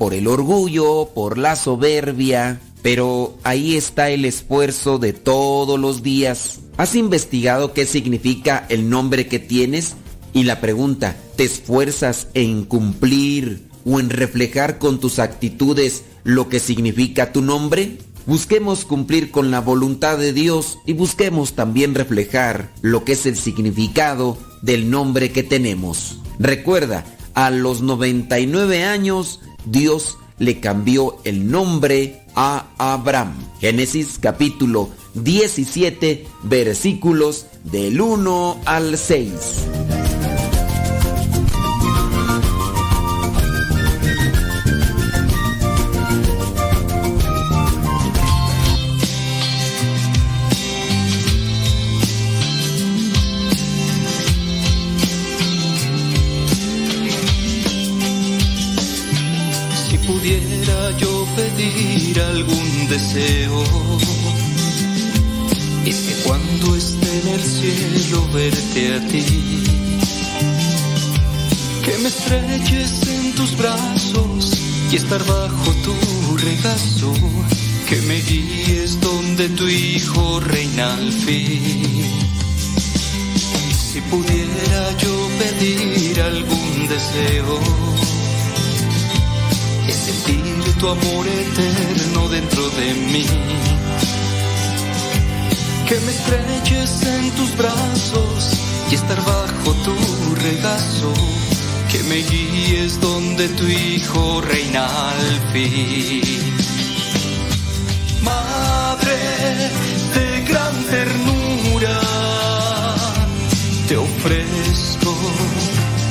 por el orgullo, por la soberbia, pero ahí está el esfuerzo de todos los días. ¿Has investigado qué significa el nombre que tienes? Y la pregunta, ¿te esfuerzas en cumplir o en reflejar con tus actitudes lo que significa tu nombre? Busquemos cumplir con la voluntad de Dios y busquemos también reflejar lo que es el significado del nombre que tenemos. Recuerda, a los 99 años Dios le cambió el nombre a Abraham. Génesis capítulo 17 versículos del 1 al 6. Deseo. Es que cuando esté en el cielo verte a ti, que me estreches en tus brazos y estar bajo tu regazo, que me guíes donde tu hijo reina al fin. Si pudiera yo pedir algún deseo, es sentir tu amor eterno dentro de mí. Que me estreches en tus brazos y estar bajo tu regazo. Que me guíes donde tu hijo reina al fin. Madre de gran ternura, te ofrezco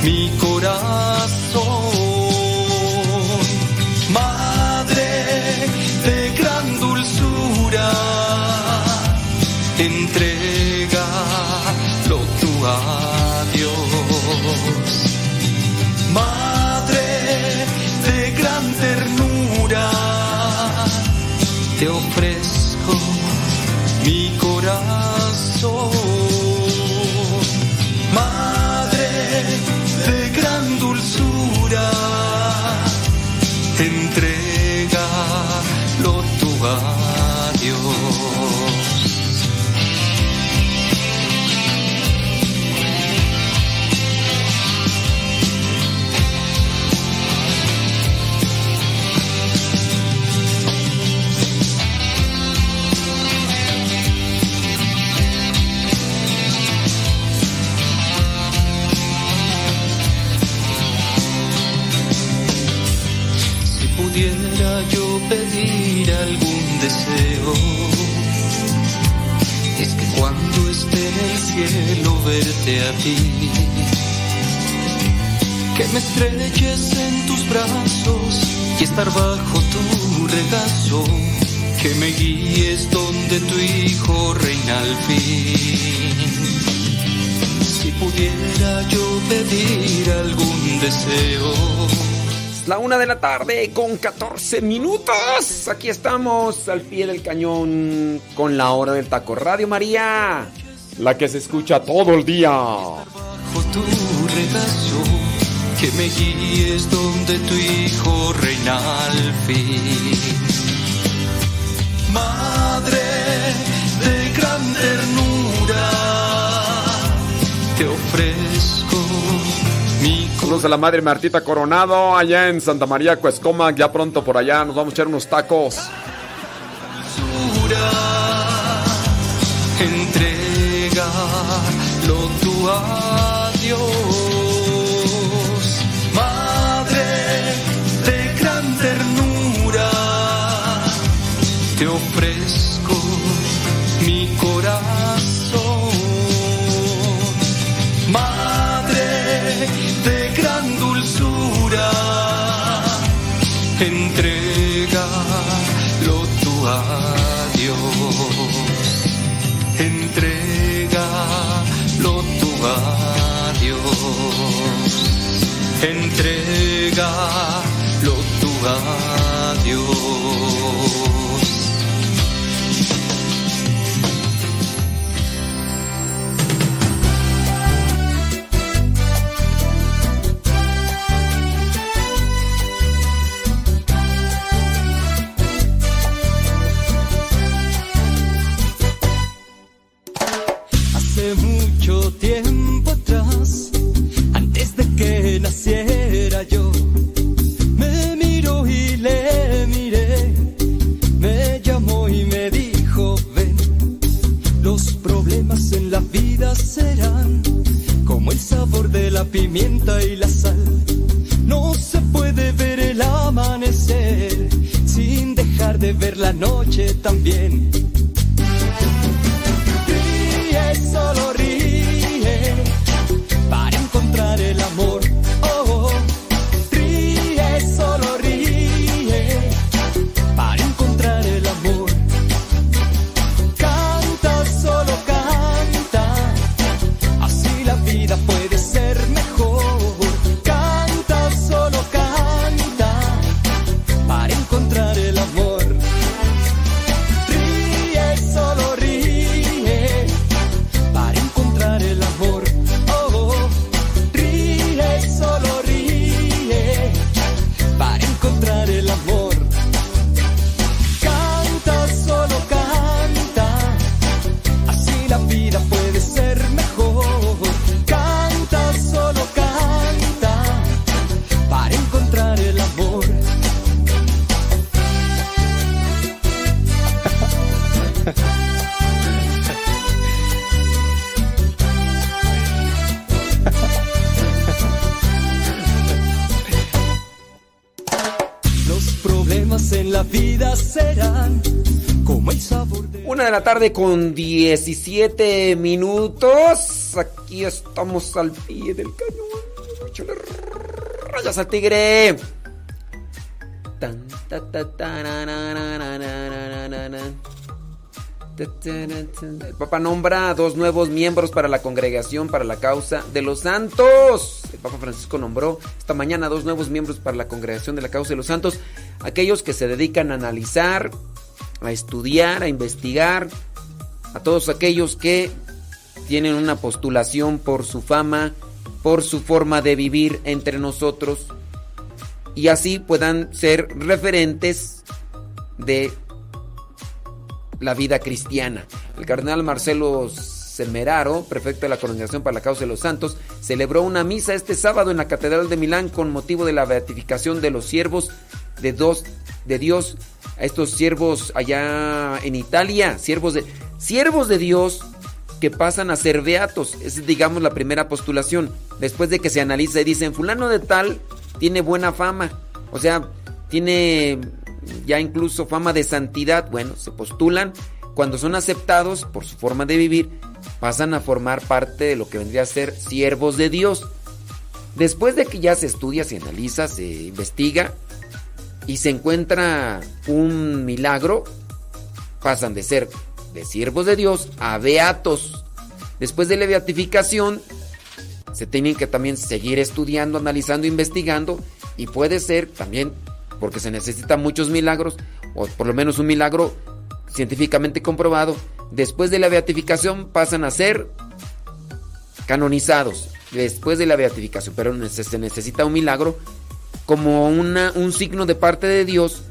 mi corazón es que cuando esté en el cielo verte a ti, que me estreches en tus brazos y estar bajo tu regazo, que me guíes donde tu hijo reina al fin. Si pudiera yo pedir algún deseo, la una de la tarde con 14 minutos. Aquí estamos al pie del cañón con la hora del taco. Radio María, la que se escucha todo el día. Bajo tu regazo, que me guíes donde tu hijo reina al fin. Madre de gran ternura, te ofrezco Saludos a la madre Martita Coronado allá en Santa María Cuescoma. Ya pronto por allá nos vamos a echar unos tacos. de la pimienta y la sal. No se puede ver el amanecer sin dejar de ver la noche también. Ríe, solo ríe para encontrar el amor con 17 minutos. Aquí estamos al pie del cañón. Rayas al tigre. El Papa nombra a dos nuevos miembros para la congregación para la causa de los santos. El Papa Francisco nombró esta mañana dos nuevos miembros para la congregación de la causa de los santos, aquellos que se dedican a analizar, a estudiar, a investigar, a todos aquellos que tienen una postulación por su fama, por su forma de vivir entre nosotros y así puedan ser referentes de la vida cristiana. El cardenal Marcelo Semeraro, prefecto de la Congregación para la Causa de los Santos, celebró una misa este sábado en la Catedral de Milán con motivo de la beatificación de los siervos de, dos, de Dios, a estos siervos allá en Italia, siervos de, siervos de Dios que pasan a ser beatos. Es, digamos, la primera postulación. Después de que se analiza y dicen, fulano de tal tiene buena fama. O sea, tiene ya incluso fama de santidad. Bueno, se postulan. Cuando son aceptados por su forma de vivir, pasan a formar parte de lo que vendría a ser siervos de Dios. Después de que ya se estudia, se analiza, se investiga y se encuentra un milagro, pasan de ser de siervos de Dios a beatos. Después de la beatificación, se tienen que también seguir estudiando, analizando, investigando y puede ser también, porque se necesitan muchos milagros, o por lo menos un milagro científicamente comprobado, después de la beatificación pasan a ser canonizados, después de la beatificación, pero se necesita un milagro como una, un signo de parte de Dios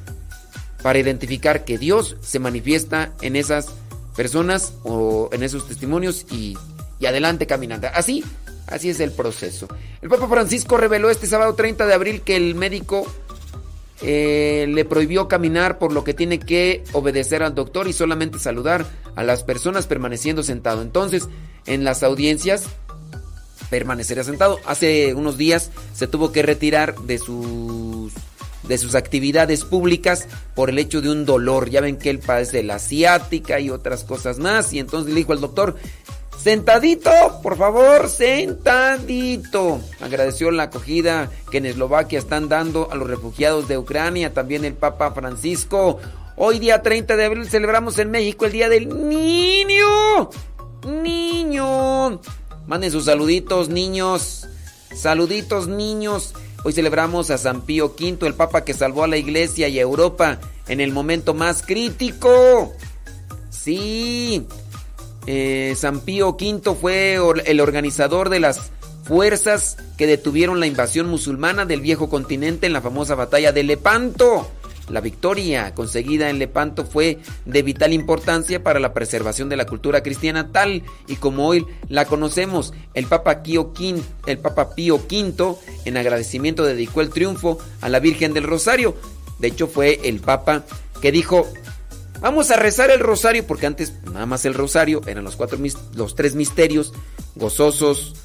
para identificar que Dios se manifiesta en esas personas o en esos testimonios y, y adelante caminando. Así, así es el proceso. El Papa Francisco reveló este sábado 30 de abril que el médico eh, le prohibió caminar por lo que tiene que obedecer al doctor y solamente saludar a las personas permaneciendo sentado. Entonces, en las audiencias permanecerá sentado. Hace unos días se tuvo que retirar de sus de sus actividades públicas por el hecho de un dolor. Ya ven que él padece la ciática y otras cosas más. Y entonces le dijo al doctor, sentadito, por favor, sentadito. Agradeció la acogida que en Eslovaquia están dando a los refugiados de Ucrania. También el Papa Francisco. Hoy día 30 de abril celebramos en México el Día del Niño. Niño. Manden sus saluditos, niños. Saluditos, niños. Hoy celebramos a San Pío V, el Papa que salvó a la Iglesia y a Europa en el momento más crítico. Sí. Eh, San Pío V fue el organizador de las fuerzas que detuvieron la invasión musulmana del viejo continente en la famosa batalla de Lepanto. La victoria conseguida en Lepanto fue de vital importancia para la preservación de la cultura cristiana tal y como hoy la conocemos. El Papa, Pío V, el Papa Pío V en agradecimiento dedicó el triunfo a la Virgen del Rosario. De hecho fue el Papa que dijo, vamos a rezar el rosario porque antes nada más el rosario eran los, cuatro, los tres misterios gozosos,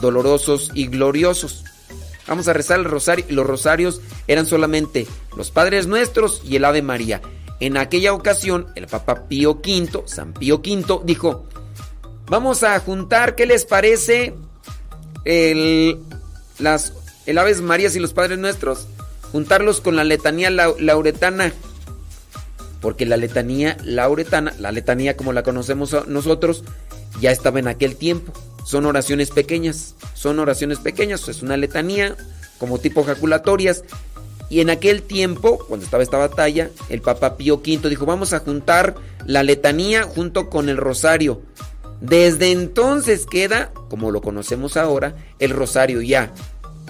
dolorosos y gloriosos. Vamos a rezar el rosario. Los rosarios eran solamente los Padres Nuestros y el Ave María. En aquella ocasión, el Papa Pío V, San Pío V, dijo, vamos a juntar, ¿qué les parece? El, las, el Aves Marías y los Padres Nuestros, juntarlos con la letanía lauretana. Porque la letanía lauretana, la letanía como la conocemos nosotros, ya estaba en aquel tiempo. Son oraciones pequeñas, son oraciones pequeñas, es una letanía como tipo jaculatorias y en aquel tiempo, cuando estaba esta batalla, el Papa Pío V dijo, vamos a juntar la letanía junto con el rosario. Desde entonces queda, como lo conocemos ahora, el rosario ya,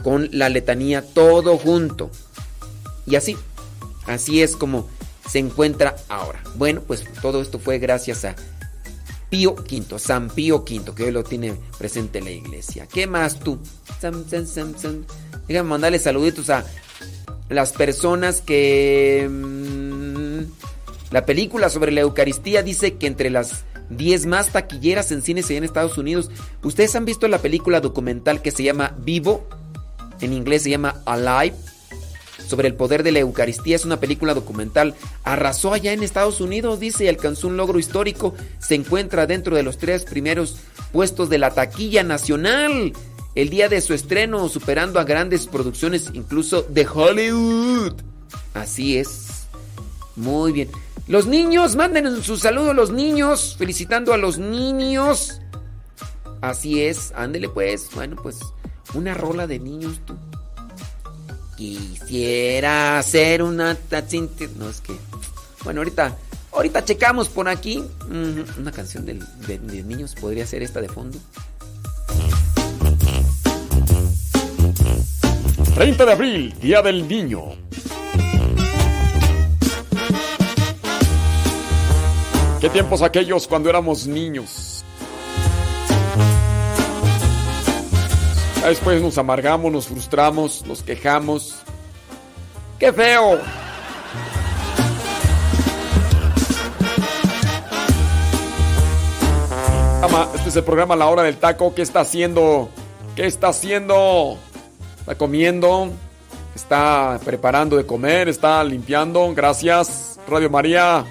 con la letanía todo junto. Y así, así es como se encuentra ahora. Bueno, pues todo esto fue gracias a Pío V, San Pío V, que hoy lo tiene presente la iglesia. ¿Qué más tú? Déjame mandarle saluditos a las personas que... Mm, la película sobre la Eucaristía dice que entre las 10 más taquilleras en cines en Estados Unidos. ¿Ustedes han visto la película documental que se llama Vivo? En inglés se llama Alive. Sobre el poder de la Eucaristía. Es una película documental. Arrasó allá en Estados Unidos, dice, y alcanzó un logro histórico. Se encuentra dentro de los tres primeros puestos de la taquilla nacional el día de su estreno, superando a grandes producciones, incluso de Hollywood. Así es. Muy bien. Los niños, manden su saludo a los niños, felicitando a los niños. Así es, ándele pues. Bueno, pues una rola de niños tú. Quisiera hacer una No, es que. Bueno, ahorita. Ahorita checamos por aquí. Una canción de niños podría ser esta de fondo. 30 de abril, Día del Niño. ¿Qué tiempos aquellos cuando éramos niños? Después nos amargamos, nos frustramos, nos quejamos. ¡Qué feo! Este es el programa La Hora del Taco. ¿Qué está haciendo? ¿Qué está haciendo? Está comiendo, está preparando de comer, está limpiando. Gracias, Radio María.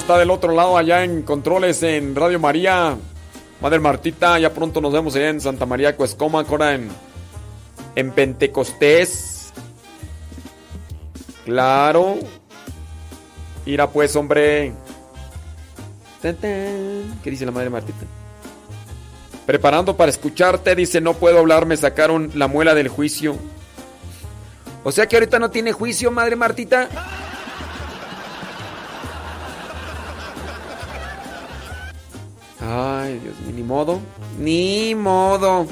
Está del otro lado allá en controles en Radio María? Madre Martita, ya pronto nos vemos allá en Santa María Cuescoma, ahora en, en Pentecostés. Claro. Mira pues, hombre. ¿Qué dice la madre Martita? Preparando para escucharte, dice, no puedo hablar, me sacaron la muela del juicio. O sea que ahorita no tiene juicio, madre Martita. Ay, Dios mío, ni modo. Ni modo.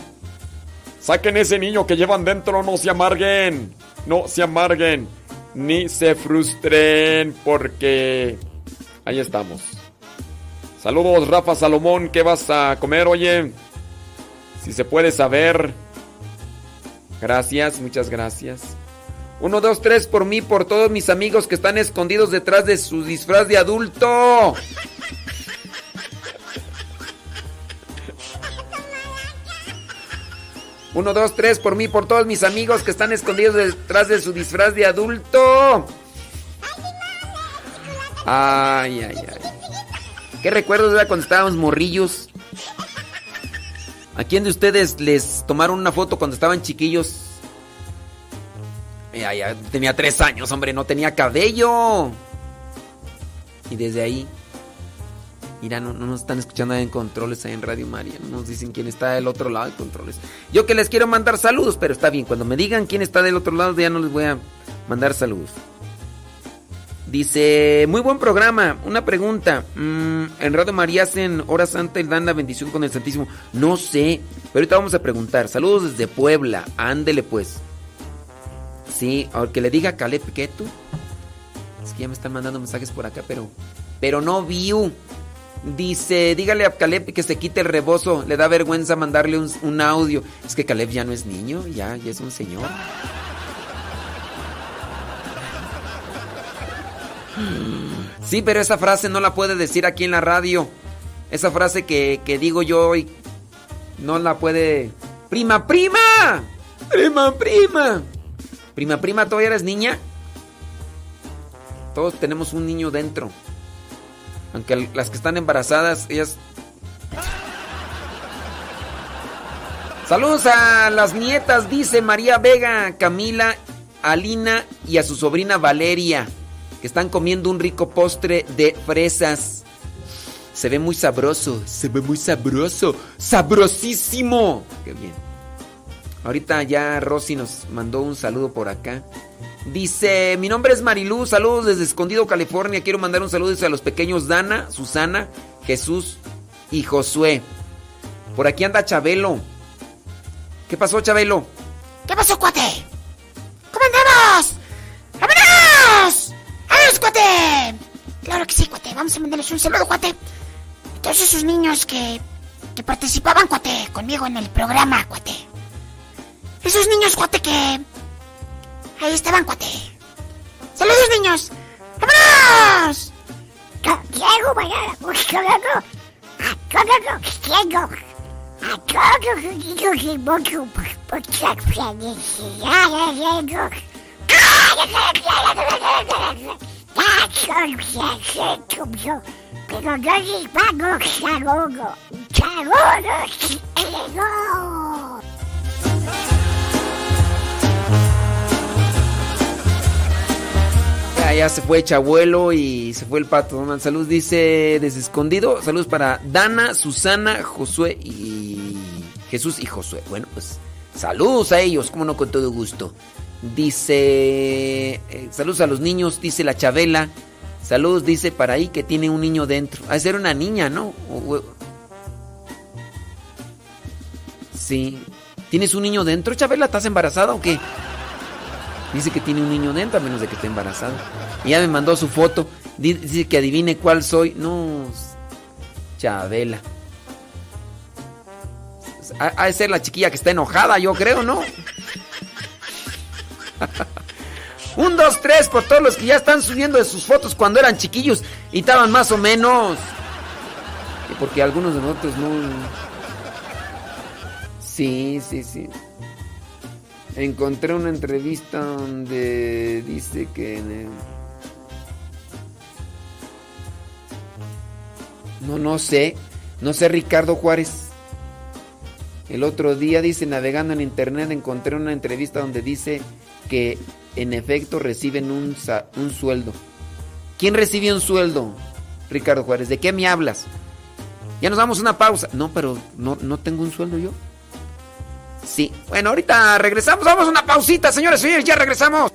Saquen ese niño que llevan dentro, no se amarguen. No se amarguen. Ni se frustren porque... Ahí estamos. Saludos, Rafa Salomón. ¿Qué vas a comer, oye? Si se puede saber. Gracias, muchas gracias. Uno, dos, tres por mí, por todos mis amigos que están escondidos detrás de su disfraz de adulto. Uno, dos, tres por mí, por todos mis amigos que están escondidos detrás de su disfraz de adulto. Ay, ay, ay. ¿Qué recuerdos de cuando estábamos morrillos? ¿A quién de ustedes les tomaron una foto cuando estaban chiquillos? Ya, ya tenía tres años, hombre, no tenía cabello. Y desde ahí, mira, no, nos están escuchando en controles ahí en Radio María. No nos dicen quién está del otro lado de controles. Yo que les quiero mandar saludos, pero está bien. Cuando me digan quién está del otro lado, ya no les voy a mandar saludos. Dice, muy buen programa. Una pregunta. Mm, en Radio María hacen hora santa y dan la bendición con el Santísimo. No sé, pero ahorita vamos a preguntar. Saludos desde Puebla. Ándele pues. Sí, aunque le diga Caleb que tú. Es que ya me están mandando mensajes por acá, pero. Pero no view. Dice, dígale a Caleb que se quite el rebozo. Le da vergüenza mandarle un, audio. Es que Caleb ya no es niño, ya, ya es un señor. Sí, pero esa frase no la puede decir aquí en la radio. Esa frase que, digo yo hoy no la puede Prima, prima. Prima, prima. Prima, prima, ¿todavía eres niña? Todos tenemos un niño dentro. Aunque las que están embarazadas, ellas... Saludos a las nietas, dice María Vega, Camila, Alina y a su sobrina Valeria, que están comiendo un rico postre de fresas. Se ve muy sabroso, se ve muy sabroso, sabrosísimo. Qué bien. Ahorita ya Rosy nos mandó un saludo por acá. Dice, mi nombre es Marilú, saludos desde Escondido, California. Quiero mandar un saludo a los pequeños Dana, Susana, Jesús y Josué. Por aquí anda Chabelo. ¿Qué pasó, Chabelo? ¿Qué pasó, cuate? ¿Cómo andamos? ¡Vámonos! ¡Vámonos, cuate! Claro que sí, cuate. Vamos a mandarles un saludo, cuate. A todos esos niños que, que participaban, cuate, conmigo en el programa, cuate. Esos niños, cuate, que Ahí estaban, cuate. ¡Saludos, niños! ¡Vámonos! Ya se fue Chabuelo y se fue el pato. Donald Salud dice desde escondido. Saludos para Dana, Susana, Josué y Jesús y Josué. Bueno, pues saludos a ellos, como no, con todo gusto. Dice, eh, saludos a los niños, dice la Chabela. Saludos, dice para ahí que tiene un niño dentro. A ser una niña, ¿no? sí. ¿Tienes un niño dentro, Chabela? ¿Estás embarazada o qué? Dice que tiene un niño dentro a menos de que esté embarazada. Y ya me mandó su foto. Dice que adivine cuál soy. No, Chabela. Ha de ser la chiquilla que está enojada, yo creo, ¿no? un, dos, tres por todos los que ya están subiendo de sus fotos cuando eran chiquillos y estaban más o menos. Porque algunos de nosotros no. Sí, sí, sí. Encontré una entrevista donde dice que... No, no sé. No sé Ricardo Juárez. El otro día dice, navegando en internet, encontré una entrevista donde dice que en efecto reciben un, un sueldo. ¿Quién recibe un sueldo? Ricardo Juárez. ¿De qué me hablas? Ya nos damos una pausa. No, pero no, no tengo un sueldo yo. Sí. Bueno, ahorita regresamos. Vamos a una pausita, señores señores. Ya regresamos.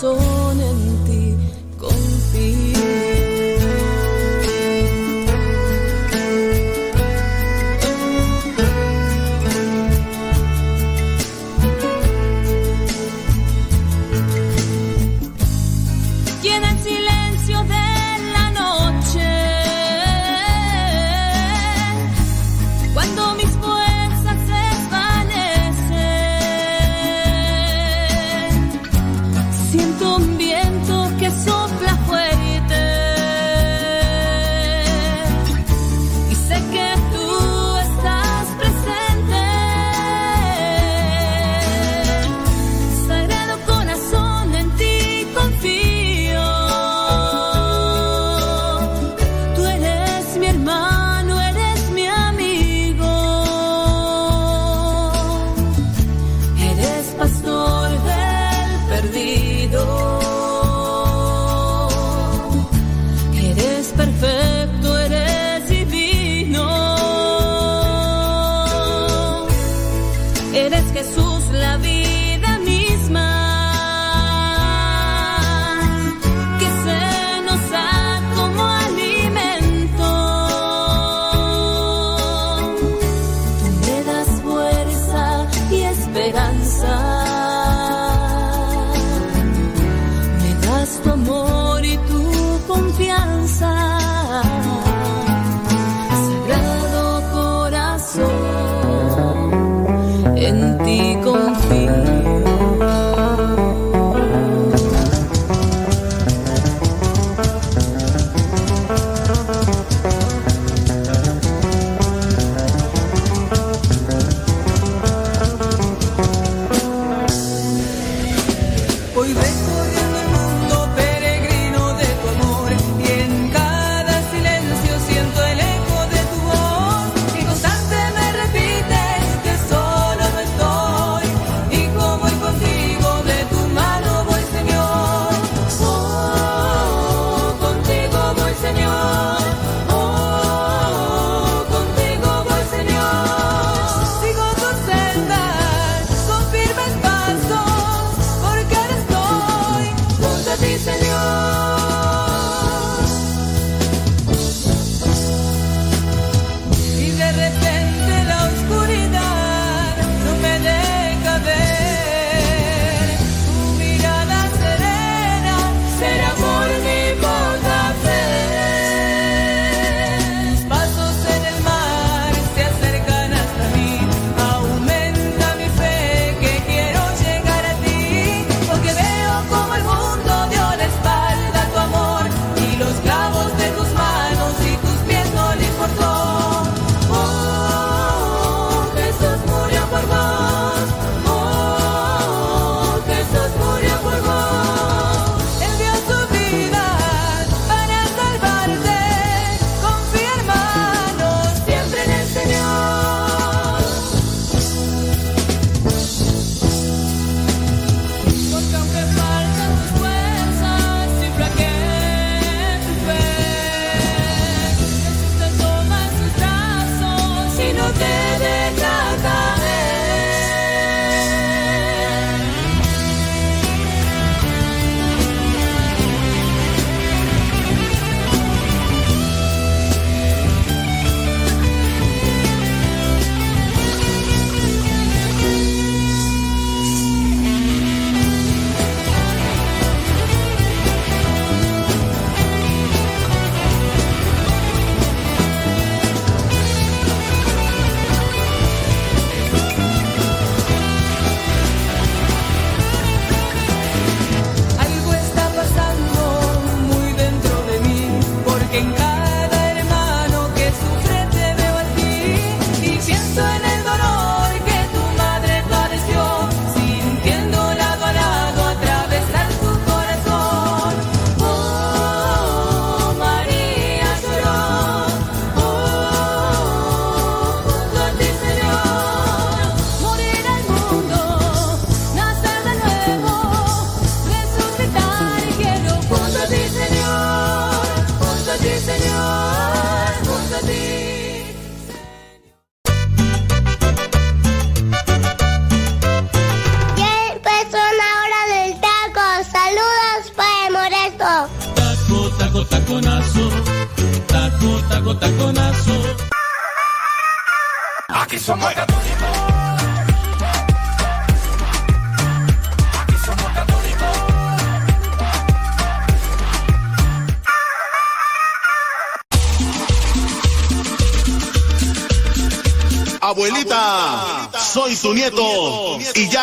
Corazón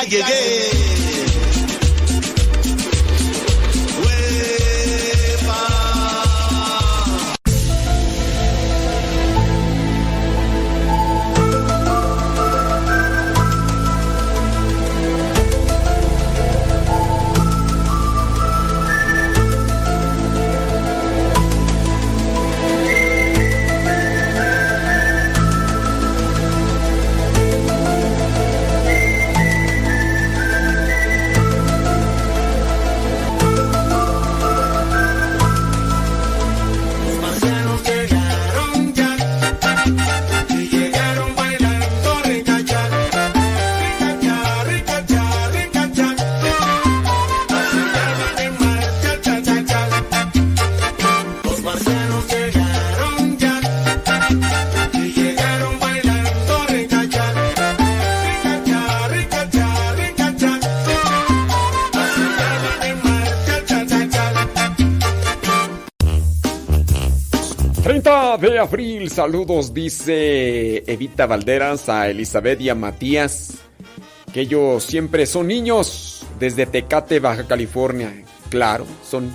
llegué. Saludos, dice Evita Valderas a Elizabeth y a Matías, que ellos siempre son niños desde Tecate, Baja California. Claro, son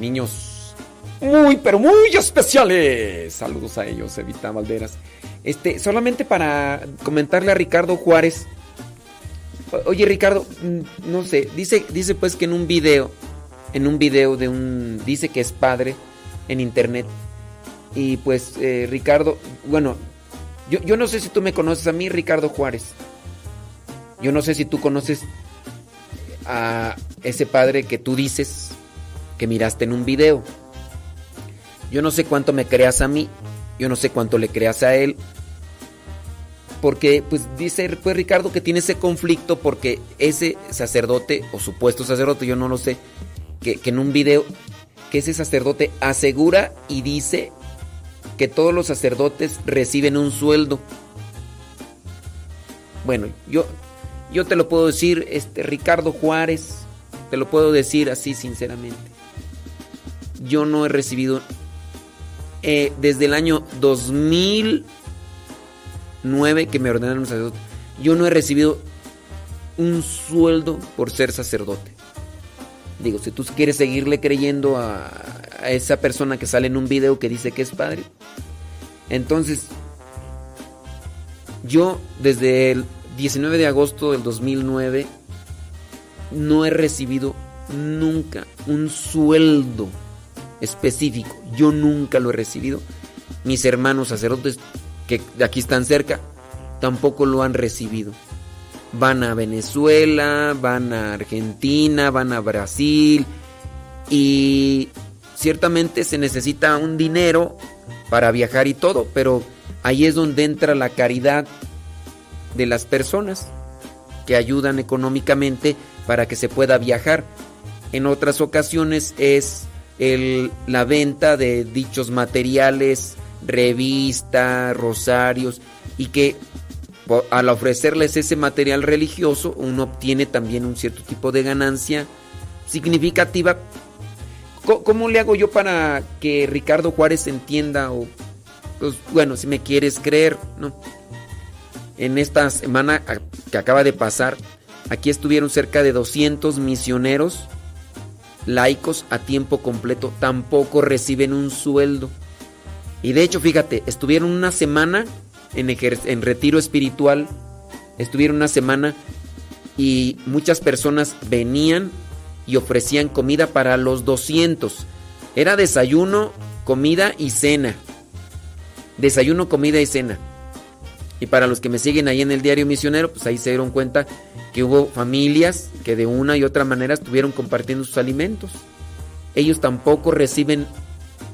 niños muy, pero muy especiales. Saludos a ellos, Evita Valderas. Este, solamente para comentarle a Ricardo Juárez. Oye, Ricardo, no sé, dice, dice pues que en un video, en un video de un, dice que es padre en internet. Y pues, eh, Ricardo, bueno, yo, yo no sé si tú me conoces a mí, Ricardo Juárez. Yo no sé si tú conoces a ese padre que tú dices que miraste en un video. Yo no sé cuánto me creas a mí, yo no sé cuánto le creas a él. Porque, pues dice pues, Ricardo que tiene ese conflicto porque ese sacerdote, o supuesto sacerdote, yo no lo sé, que, que en un video, que ese sacerdote asegura y dice que todos los sacerdotes reciben un sueldo. Bueno, yo, yo te lo puedo decir, este Ricardo Juárez, te lo puedo decir así sinceramente. Yo no he recibido eh, desde el año 2009 que me ordenaron sacerdote. Yo no he recibido un sueldo por ser sacerdote. Digo, si tú quieres seguirle creyendo a, a esa persona que sale en un video que dice que es padre, entonces yo desde el 19 de agosto del 2009 no he recibido nunca un sueldo específico. Yo nunca lo he recibido. Mis hermanos sacerdotes que de aquí están cerca tampoco lo han recibido. Van a Venezuela, van a Argentina, van a Brasil y ciertamente se necesita un dinero para viajar y todo, pero ahí es donde entra la caridad de las personas que ayudan económicamente para que se pueda viajar. En otras ocasiones es el- la venta de dichos materiales, revistas, rosarios, y que al ofrecerles ese material religioso uno obtiene también un cierto tipo de ganancia significativa. ¿Cómo le hago yo para que Ricardo Juárez entienda? O, pues, bueno, si me quieres creer, ¿no? En esta semana que acaba de pasar, aquí estuvieron cerca de 200 misioneros laicos a tiempo completo, tampoco reciben un sueldo. Y de hecho, fíjate, estuvieron una semana en retiro espiritual, estuvieron una semana y muchas personas venían y ofrecían comida para los 200. Era desayuno, comida y cena. Desayuno, comida y cena. Y para los que me siguen ahí en el diario misionero, pues ahí se dieron cuenta que hubo familias que de una y otra manera estuvieron compartiendo sus alimentos. Ellos tampoco reciben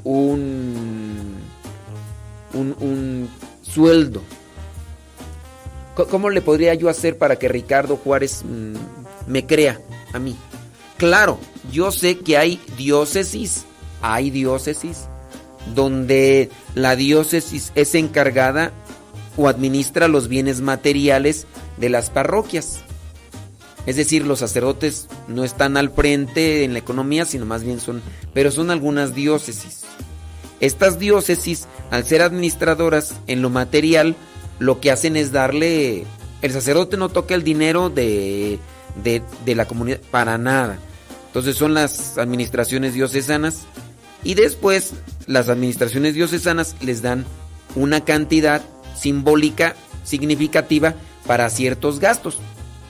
un, un, un sueldo. ¿Cómo le podría yo hacer para que Ricardo Juárez mm, me crea a mí? Claro, yo sé que hay diócesis, hay diócesis donde la diócesis es encargada o administra los bienes materiales de las parroquias. Es decir, los sacerdotes no están al frente en la economía, sino más bien son, pero son algunas diócesis. Estas diócesis, al ser administradoras en lo material, lo que hacen es darle, el sacerdote no toca el dinero de, de, de la comunidad para nada. Entonces son las administraciones diocesanas y después las administraciones diocesanas les dan una cantidad simbólica significativa para ciertos gastos.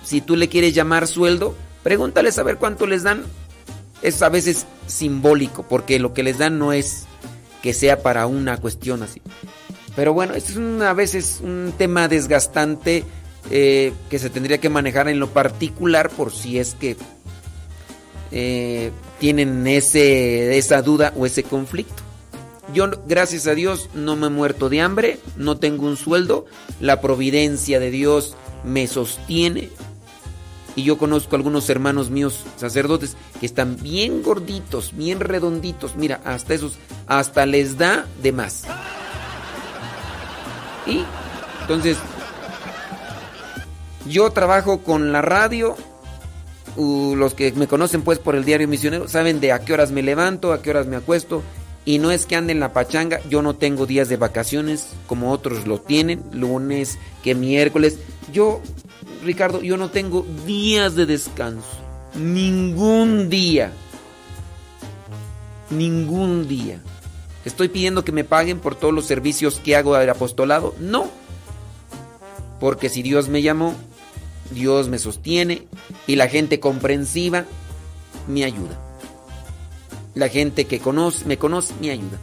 Si tú le quieres llamar sueldo, pregúntales a ver cuánto les dan. Es a veces simbólico, porque lo que les dan no es que sea para una cuestión así. Pero bueno, es a veces un tema desgastante eh, que se tendría que manejar en lo particular por si es que eh, tienen ese, esa duda o ese conflicto. Yo, gracias a Dios, no me he muerto de hambre, no tengo un sueldo, la providencia de Dios me sostiene. Y yo conozco algunos hermanos míos sacerdotes que están bien gorditos, bien redonditos. Mira, hasta esos, hasta les da de más. Y entonces, yo trabajo con la radio. Los que me conocen pues por el diario misionero saben de a qué horas me levanto, a qué horas me acuesto. Y no es que ande en la pachanga, yo no tengo días de vacaciones como otros lo tienen, lunes, que miércoles. Yo, Ricardo, yo no tengo días de descanso. Ningún día. Ningún día. ¿Estoy pidiendo que me paguen por todos los servicios que hago al apostolado? No. Porque si Dios me llamó, Dios me sostiene y la gente comprensiva me ayuda. La gente que conoce, me conoce me ayuda.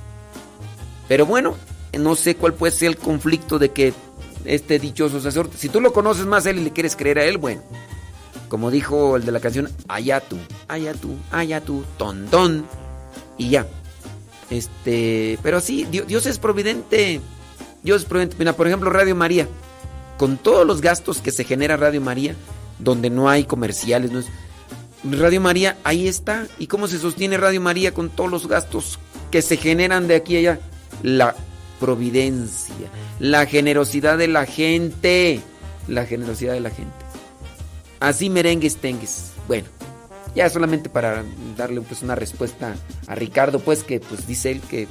Pero bueno, no sé cuál puede ser el conflicto de que este dichoso sacerdote, si tú lo conoces más a él y le quieres creer a él, bueno, como dijo el de la canción, allá tú, allá tú, allá tú, tontón, y ya. Este, pero sí, Dios, Dios es providente. Dios es providente. Mira, por ejemplo, Radio María con todos los gastos que se genera Radio María, donde no hay comerciales, no es... Radio María, ahí está. ¿Y cómo se sostiene Radio María con todos los gastos que se generan de aquí a allá? La providencia, la generosidad de la gente, la generosidad de la gente. Así merengues tengues. Bueno, ya solamente para darle pues una respuesta a Ricardo, pues que pues dice él que...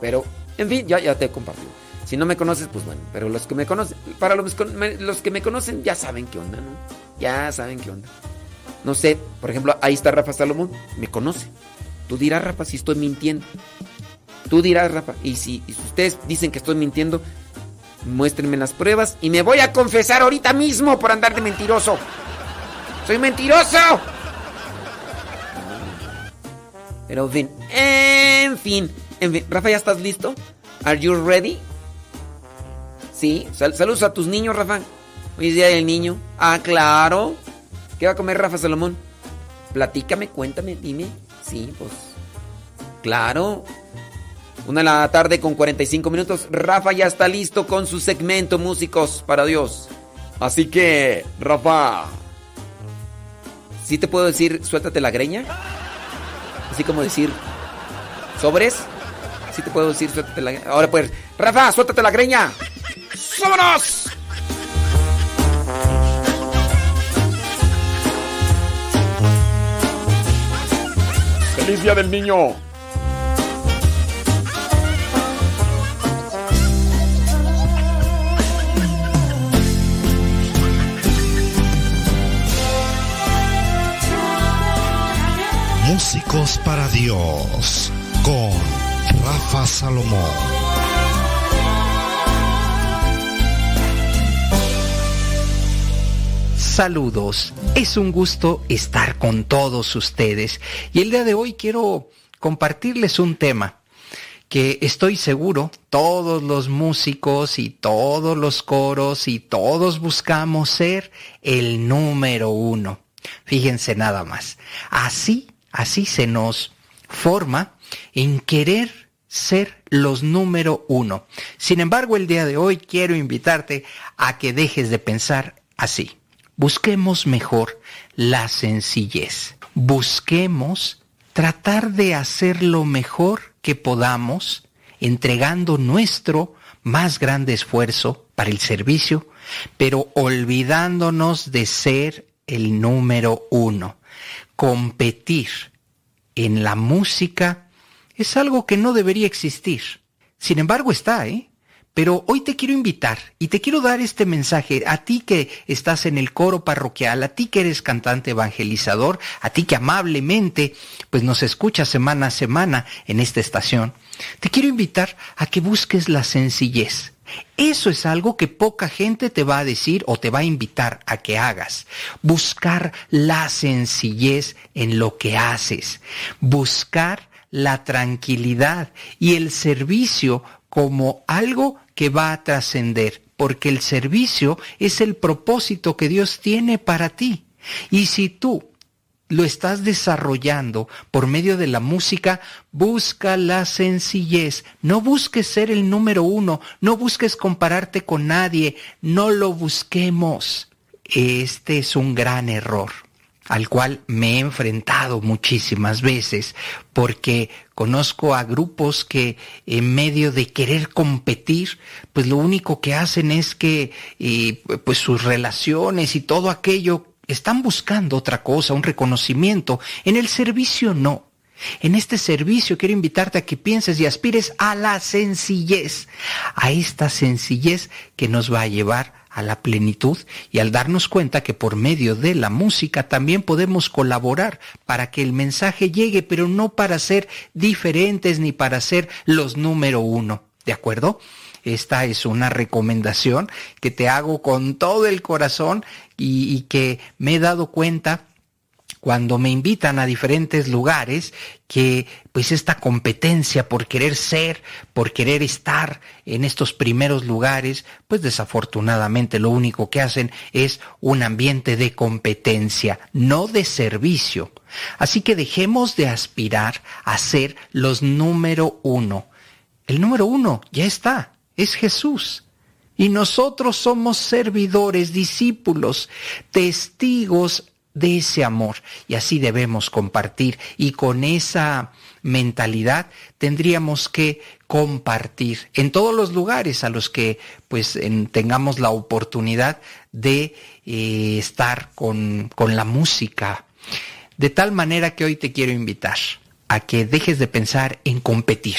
Pero, en fin, ya, ya te he compartido. Si no me conoces, pues bueno, pero los que me conocen, para los, los que me conocen ya saben qué onda, ¿no? Ya saben qué onda. No sé, por ejemplo, ahí está Rafa Salomón, me conoce. Tú dirás, Rafa, si estoy mintiendo. Tú dirás, Rafa, y si, ustedes dicen que estoy mintiendo, muéstrenme las pruebas y me voy a confesar ahorita mismo por andar de mentiroso. ¡Soy mentiroso! Pero en fin, en fin, en fin. Rafa, ¿ya estás listo? ¿Are you ready? Sí, Sal saludos a tus niños, Rafa. Hoy es día del niño. Ah, claro. ¿Qué va a comer Rafa Salomón? Platícame, cuéntame, dime. Sí, pues. Claro. Una de la tarde con 45 minutos. Rafa ya está listo con su segmento Músicos para Dios. Así que, Rafa. ¿Sí te puedo decir, suéltate la greña? Así como decir, ¿sobres? ¿Sí te puedo decir, suéltate la greña? Ahora pues, Rafa, suéltate la greña. ¡Vámonos! ¡Feliz Día del Niño! Músicos para Dios con Rafa Salomón. Saludos, es un gusto estar con todos ustedes y el día de hoy quiero compartirles un tema que estoy seguro todos los músicos y todos los coros y todos buscamos ser el número uno. Fíjense nada más, así, así se nos forma en querer ser los número uno. Sin embargo, el día de hoy quiero invitarte a que dejes de pensar así. Busquemos mejor la sencillez. Busquemos tratar de hacer lo mejor que podamos, entregando nuestro más grande esfuerzo para el servicio, pero olvidándonos de ser el número uno. Competir en la música es algo que no debería existir. Sin embargo está, ¿eh? Pero hoy te quiero invitar y te quiero dar este mensaje a ti que estás en el coro parroquial, a ti que eres cantante evangelizador, a ti que amablemente pues nos escuchas semana a semana en esta estación. Te quiero invitar a que busques la sencillez. Eso es algo que poca gente te va a decir o te va a invitar a que hagas. Buscar la sencillez en lo que haces. Buscar la tranquilidad y el servicio como algo que va a trascender, porque el servicio es el propósito que Dios tiene para ti. Y si tú lo estás desarrollando por medio de la música, busca la sencillez. No busques ser el número uno, no busques compararte con nadie, no lo busquemos. Este es un gran error al cual me he enfrentado muchísimas veces, porque conozco a grupos que en medio de querer competir, pues lo único que hacen es que pues sus relaciones y todo aquello están buscando otra cosa, un reconocimiento. En el servicio no. En este servicio quiero invitarte a que pienses y aspires a la sencillez, a esta sencillez que nos va a llevar a la plenitud y al darnos cuenta que por medio de la música también podemos colaborar para que el mensaje llegue, pero no para ser diferentes ni para ser los número uno. ¿De acuerdo? Esta es una recomendación que te hago con todo el corazón y, y que me he dado cuenta cuando me invitan a diferentes lugares que pues esta competencia por querer ser, por querer estar en estos primeros lugares, pues desafortunadamente lo único que hacen es un ambiente de competencia, no de servicio. Así que dejemos de aspirar a ser los número uno. El número uno ya está, es Jesús. Y nosotros somos servidores, discípulos, testigos de ese amor. Y así debemos compartir. Y con esa mentalidad tendríamos que compartir en todos los lugares a los que pues tengamos la oportunidad de eh, estar con, con la música. De tal manera que hoy te quiero invitar a que dejes de pensar en competir.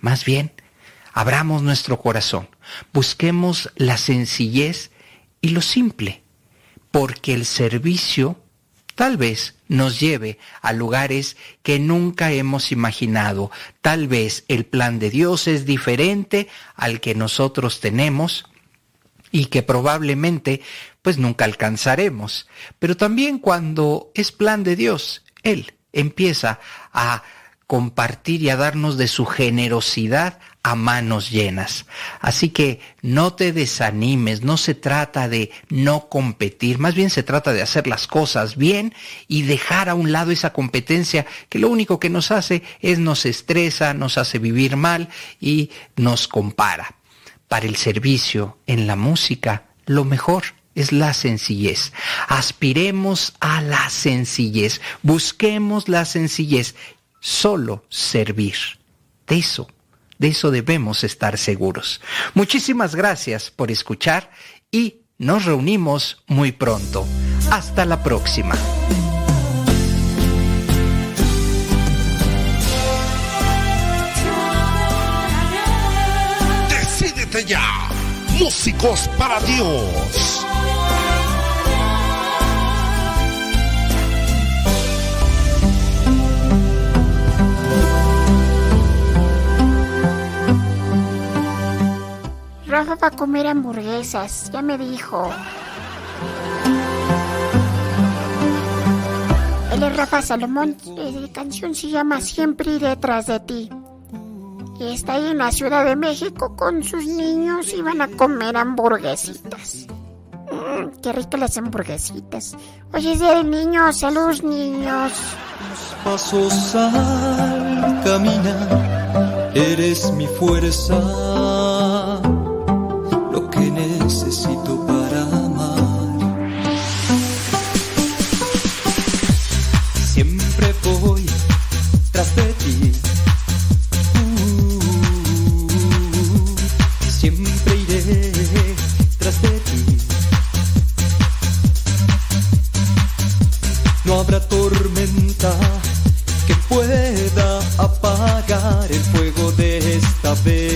Más bien abramos nuestro corazón. Busquemos la sencillez y lo simple porque el servicio tal vez nos lleve a lugares que nunca hemos imaginado. Tal vez el plan de Dios es diferente al que nosotros tenemos y que probablemente pues nunca alcanzaremos. Pero también cuando es plan de Dios, Él empieza a compartir y a darnos de su generosidad a manos llenas. Así que no te desanimes, no se trata de no competir, más bien se trata de hacer las cosas bien y dejar a un lado esa competencia que lo único que nos hace es nos estresa, nos hace vivir mal y nos compara. Para el servicio en la música, lo mejor es la sencillez. Aspiremos a la sencillez, busquemos la sencillez, solo servir. De eso de eso debemos estar seguros. Muchísimas gracias por escuchar y nos reunimos muy pronto. Hasta la próxima. Decídete ya. Músicos para Dios. Rafa va a comer hamburguesas, ya me dijo. Él es Rafa Salomón, la canción se llama Siempre iré tras de ti. Y está ahí en la Ciudad de México con sus niños y van a comer hamburguesitas. Mm, qué ricas las hamburguesitas. Oye, día del niño, saludos niños. Pasos al caminar, eres mi fuerza necesito para amar. Siempre voy tras de ti. Uh, siempre iré tras de ti. No habrá tormenta que pueda apagar el fuego de esta vez.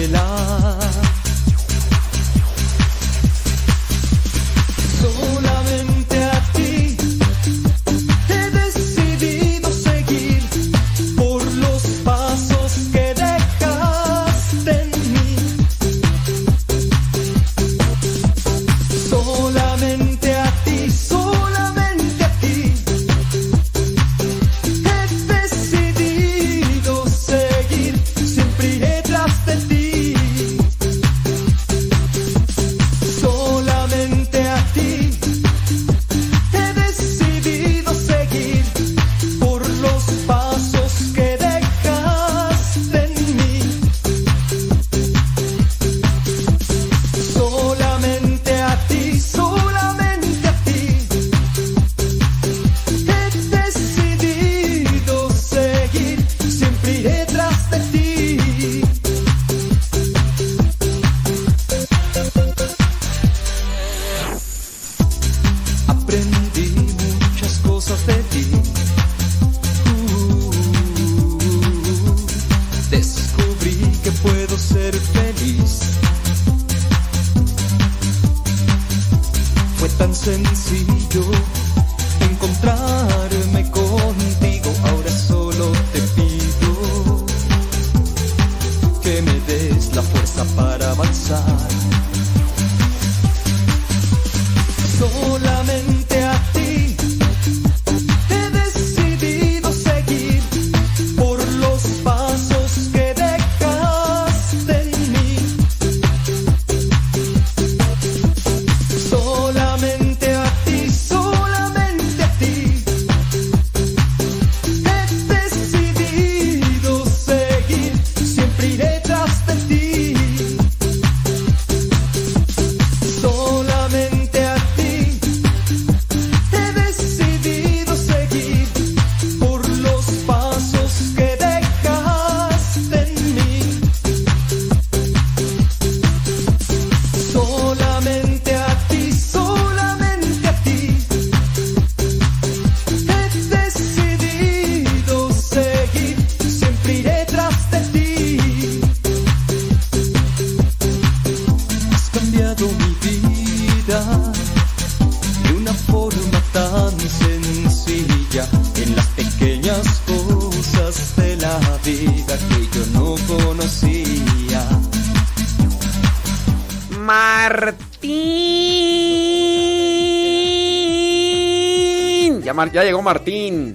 Martín.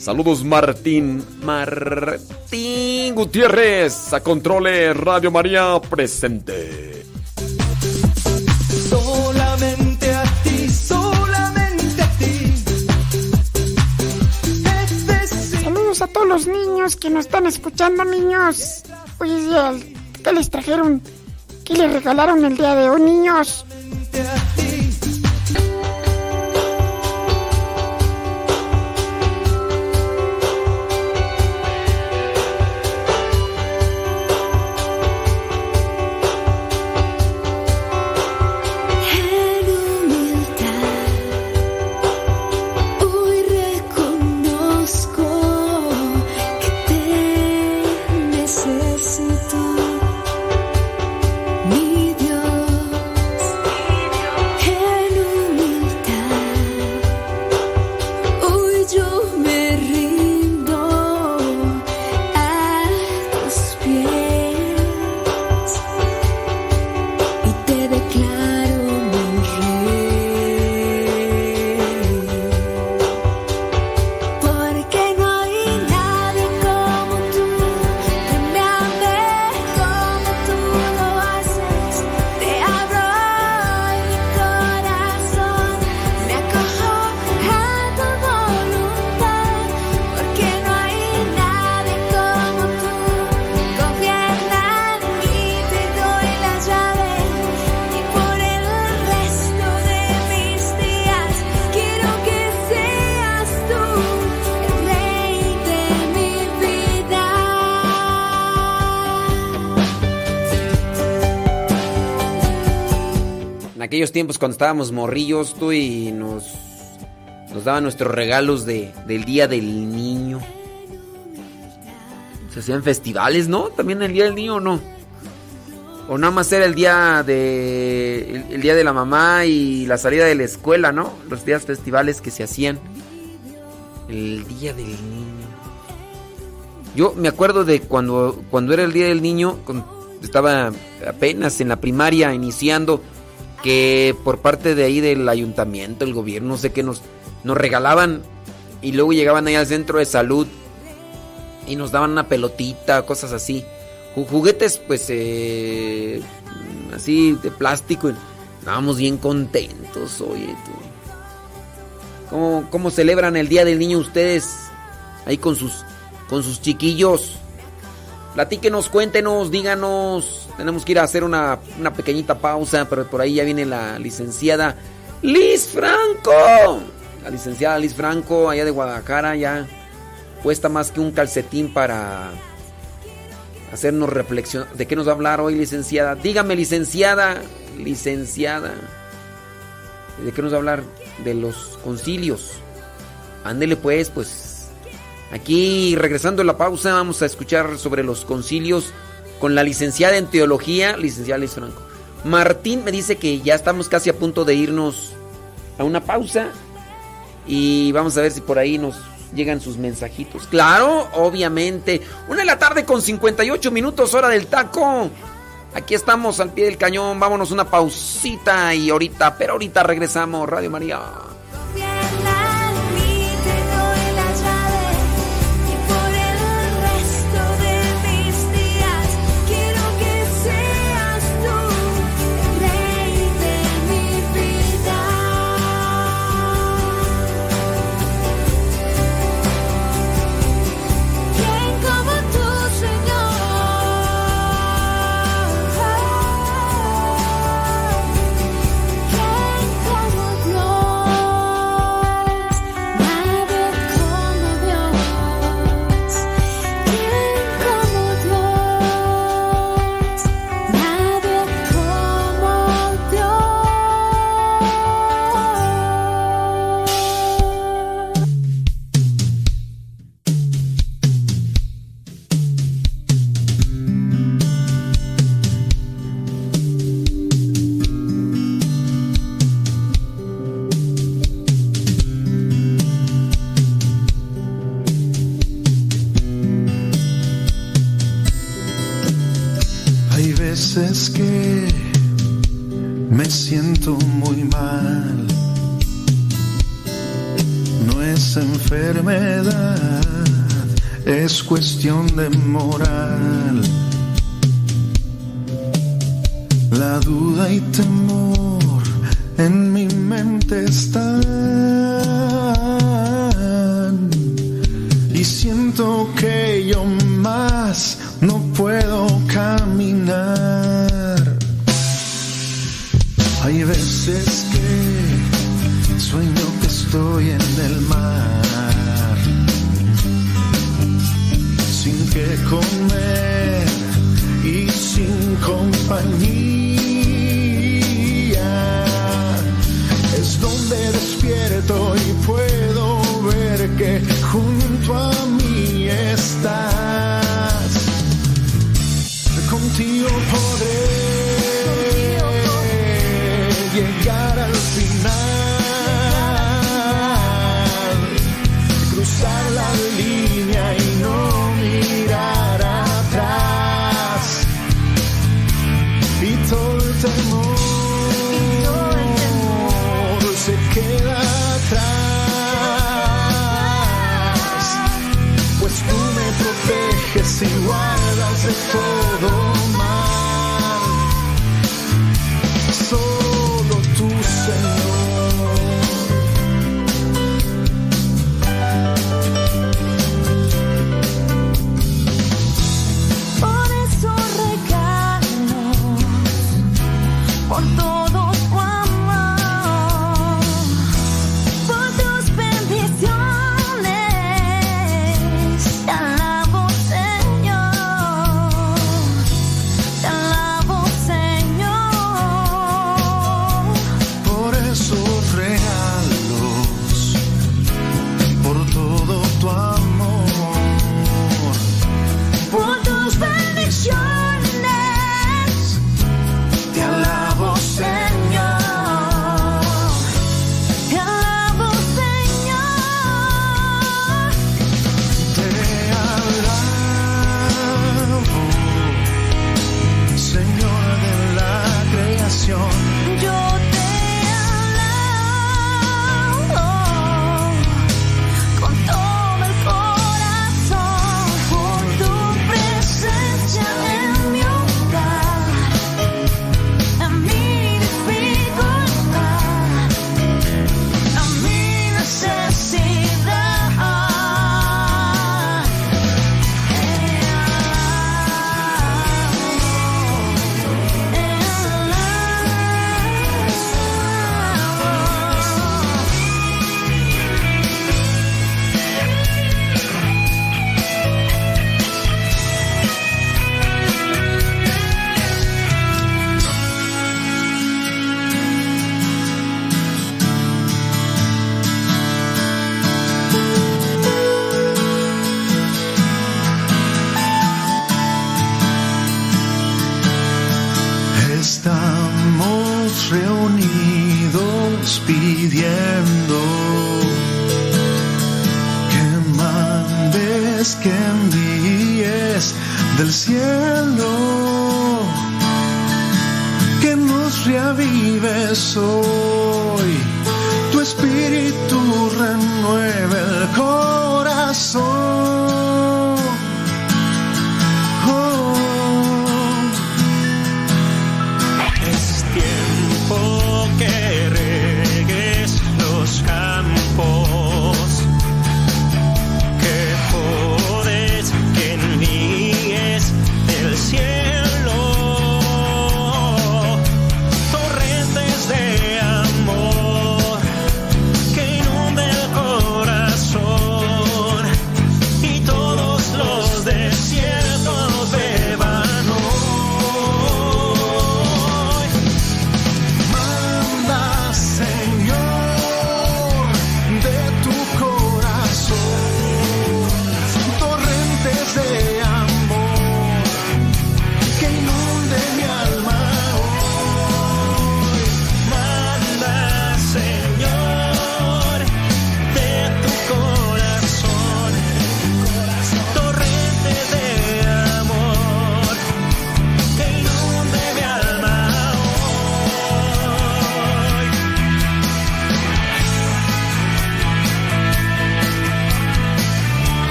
Saludos, Martín. Martín Gutiérrez. A controle Radio María presente. Solamente a ti, solamente a ti. Saludos a todos los niños que nos están escuchando, niños. Hoy es día, del- ¿qué les trajeron? ¿Qué les regalaron el día de hoy, niños? Tiempos cuando estábamos morrillos, tú y nos, nos daban nuestros regalos de, del Día del Niño. Se hacían festivales, ¿no? También el Día del Niño, ¿o no? O nada más era el día de. El, el día de la mamá y la salida de la escuela, ¿no? Los días festivales que se hacían. El día del niño. Yo me acuerdo de cuando, cuando era el día del niño, estaba apenas en la primaria iniciando, que por parte de ahí del ayuntamiento, el gobierno, no sé qué, nos, nos regalaban y luego llegaban ahí al centro de salud y nos daban una pelotita, cosas así. Ju- Juguetes, pues, eh, así de plástico. Estábamos bien contentos, oye, tú. ¿Cómo, ¿Cómo celebran el Día del Niño ustedes? Ahí con sus, con sus chiquillos. Platíquenos, cuéntenos, díganos. Tenemos que ir a hacer una, una pequeñita pausa, pero por ahí ya viene la licenciada Liz Franco. La licenciada Liz Franco, allá de Guadalajara, ya cuesta más que un calcetín para hacernos reflexionar. ¿De qué nos va a hablar hoy, licenciada? Dígame, licenciada, licenciada. ¿De qué nos va a hablar? De los concilios. Ándele pues, pues. Aquí, regresando a la pausa, vamos a escuchar sobre los concilios con la licenciada en teología, licenciada Liz Franco. Martín me dice que ya estamos casi a punto de irnos a una pausa y vamos a ver si por ahí nos llegan sus mensajitos. Claro, obviamente. Una de la tarde con 58 minutos, hora del taco. Aquí estamos al pie del cañón. Vámonos una pausita y ahorita, pero ahorita regresamos, Radio María.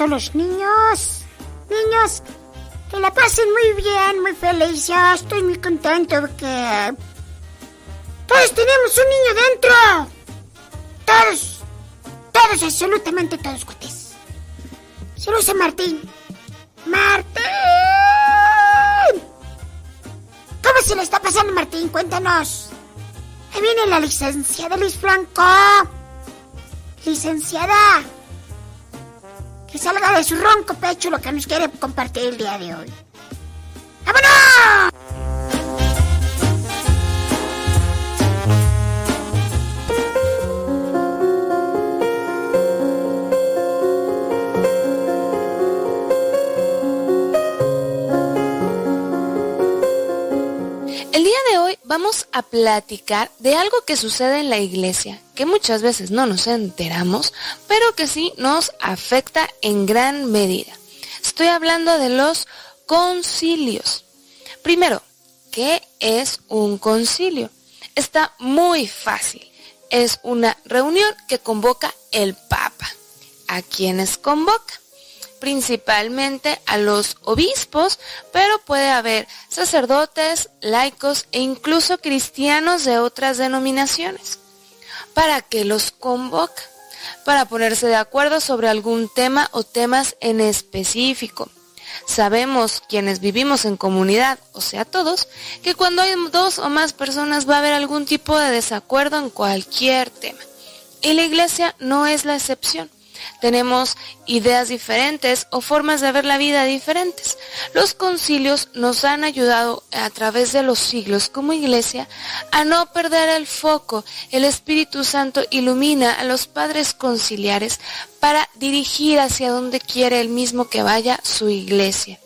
Todos los niños. Niños, que la pasen muy bien, muy feliz. Yo estoy muy contento porque todos tenemos un niño dentro. Todos, todos, absolutamente todos, cuates. Saludos a Martín. Martín. ¿Cómo se le está pasando, Martín? Cuéntanos. Ahí viene la licenciada Liz Franco. Licenciada. De su ronco pecho lo que nos quiere compartir el día de hoy. Platicar de algo que sucede en la iglesia, que muchas veces no nos enteramos, pero que sí nos afecta en gran medida. Estoy hablando de los concilios. Primero, ¿qué es un concilio? Está muy fácil. Es una reunión que convoca el Papa. ¿A quiénes convoca? Principalmente a los obispos, pero puede haber sacerdotes, laicos e incluso cristianos de otras denominaciones. ¿Para qué los convoca? Para ponerse de acuerdo sobre algún tema o temas en específico. Sabemos quienes vivimos en comunidad, o sea todos, que cuando hay dos o más personas va a haber algún tipo de desacuerdo en cualquier tema. Y la iglesia no es la excepción tenemos ideas diferentes o formas de ver la vida diferentes. Los concilios nos han ayudado a través de los siglos como iglesia a no perder el foco. El Espíritu Santo ilumina a los padres conciliares para dirigir hacia donde quiere el mismo que vaya su iglesia.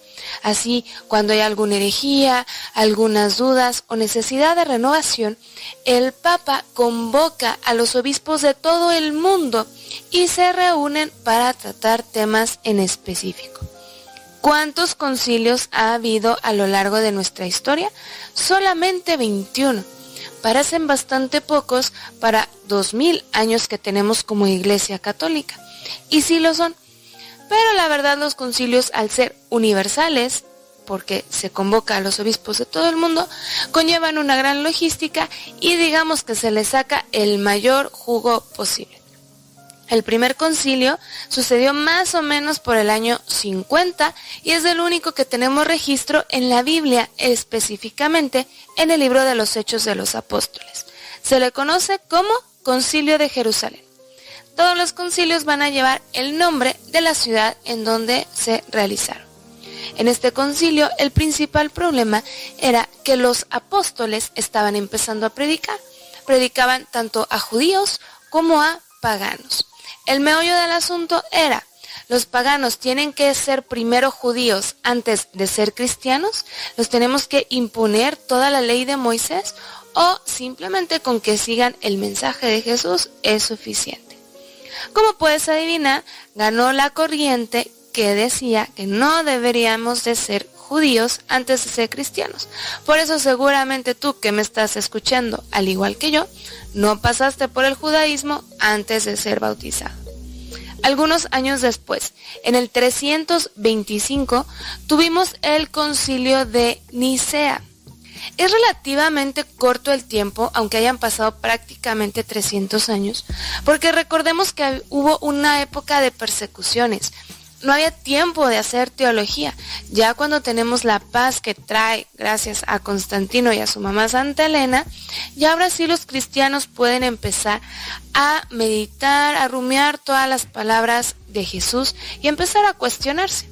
Así, cuando hay alguna herejía, algunas dudas o necesidad de renovación, el Papa convoca a los obispos de todo el mundo y se reúnen para tratar temas en específico. ¿Cuántos concilios ha habido a lo largo de nuestra historia? Solamente 21. Parecen bastante pocos para 2000 años que tenemos como Iglesia Católica. Y sí lo son. Pero la verdad los concilios al ser universales, porque se convoca a los obispos de todo el mundo, conllevan una gran logística y digamos que se les saca el mayor jugo posible. El primer concilio sucedió más o menos por el año 50 y es el único que tenemos registro en la Biblia, específicamente en el libro de los Hechos de los Apóstoles. Se le conoce como Concilio de Jerusalén. Todos los concilios van a llevar el nombre de la ciudad en donde se realizaron. En este concilio el principal problema era que los apóstoles estaban empezando a predicar. Predicaban tanto a judíos como a paganos. El meollo del asunto era, los paganos tienen que ser primero judíos antes de ser cristianos, los tenemos que imponer toda la ley de Moisés o simplemente con que sigan el mensaje de Jesús es suficiente. Como puedes adivinar, ganó la corriente que decía que no deberíamos de ser judíos antes de ser cristianos. Por eso seguramente tú que me estás escuchando, al igual que yo, no pasaste por el judaísmo antes de ser bautizado. Algunos años después, en el 325, tuvimos el concilio de Nicea. Es relativamente corto el tiempo, aunque hayan pasado prácticamente 300 años, porque recordemos que hubo una época de persecuciones, no había tiempo de hacer teología. Ya cuando tenemos la paz que trae, gracias a Constantino y a su mamá Santa Elena, ya ahora sí los cristianos pueden empezar a meditar, a rumiar todas las palabras de Jesús y empezar a cuestionarse.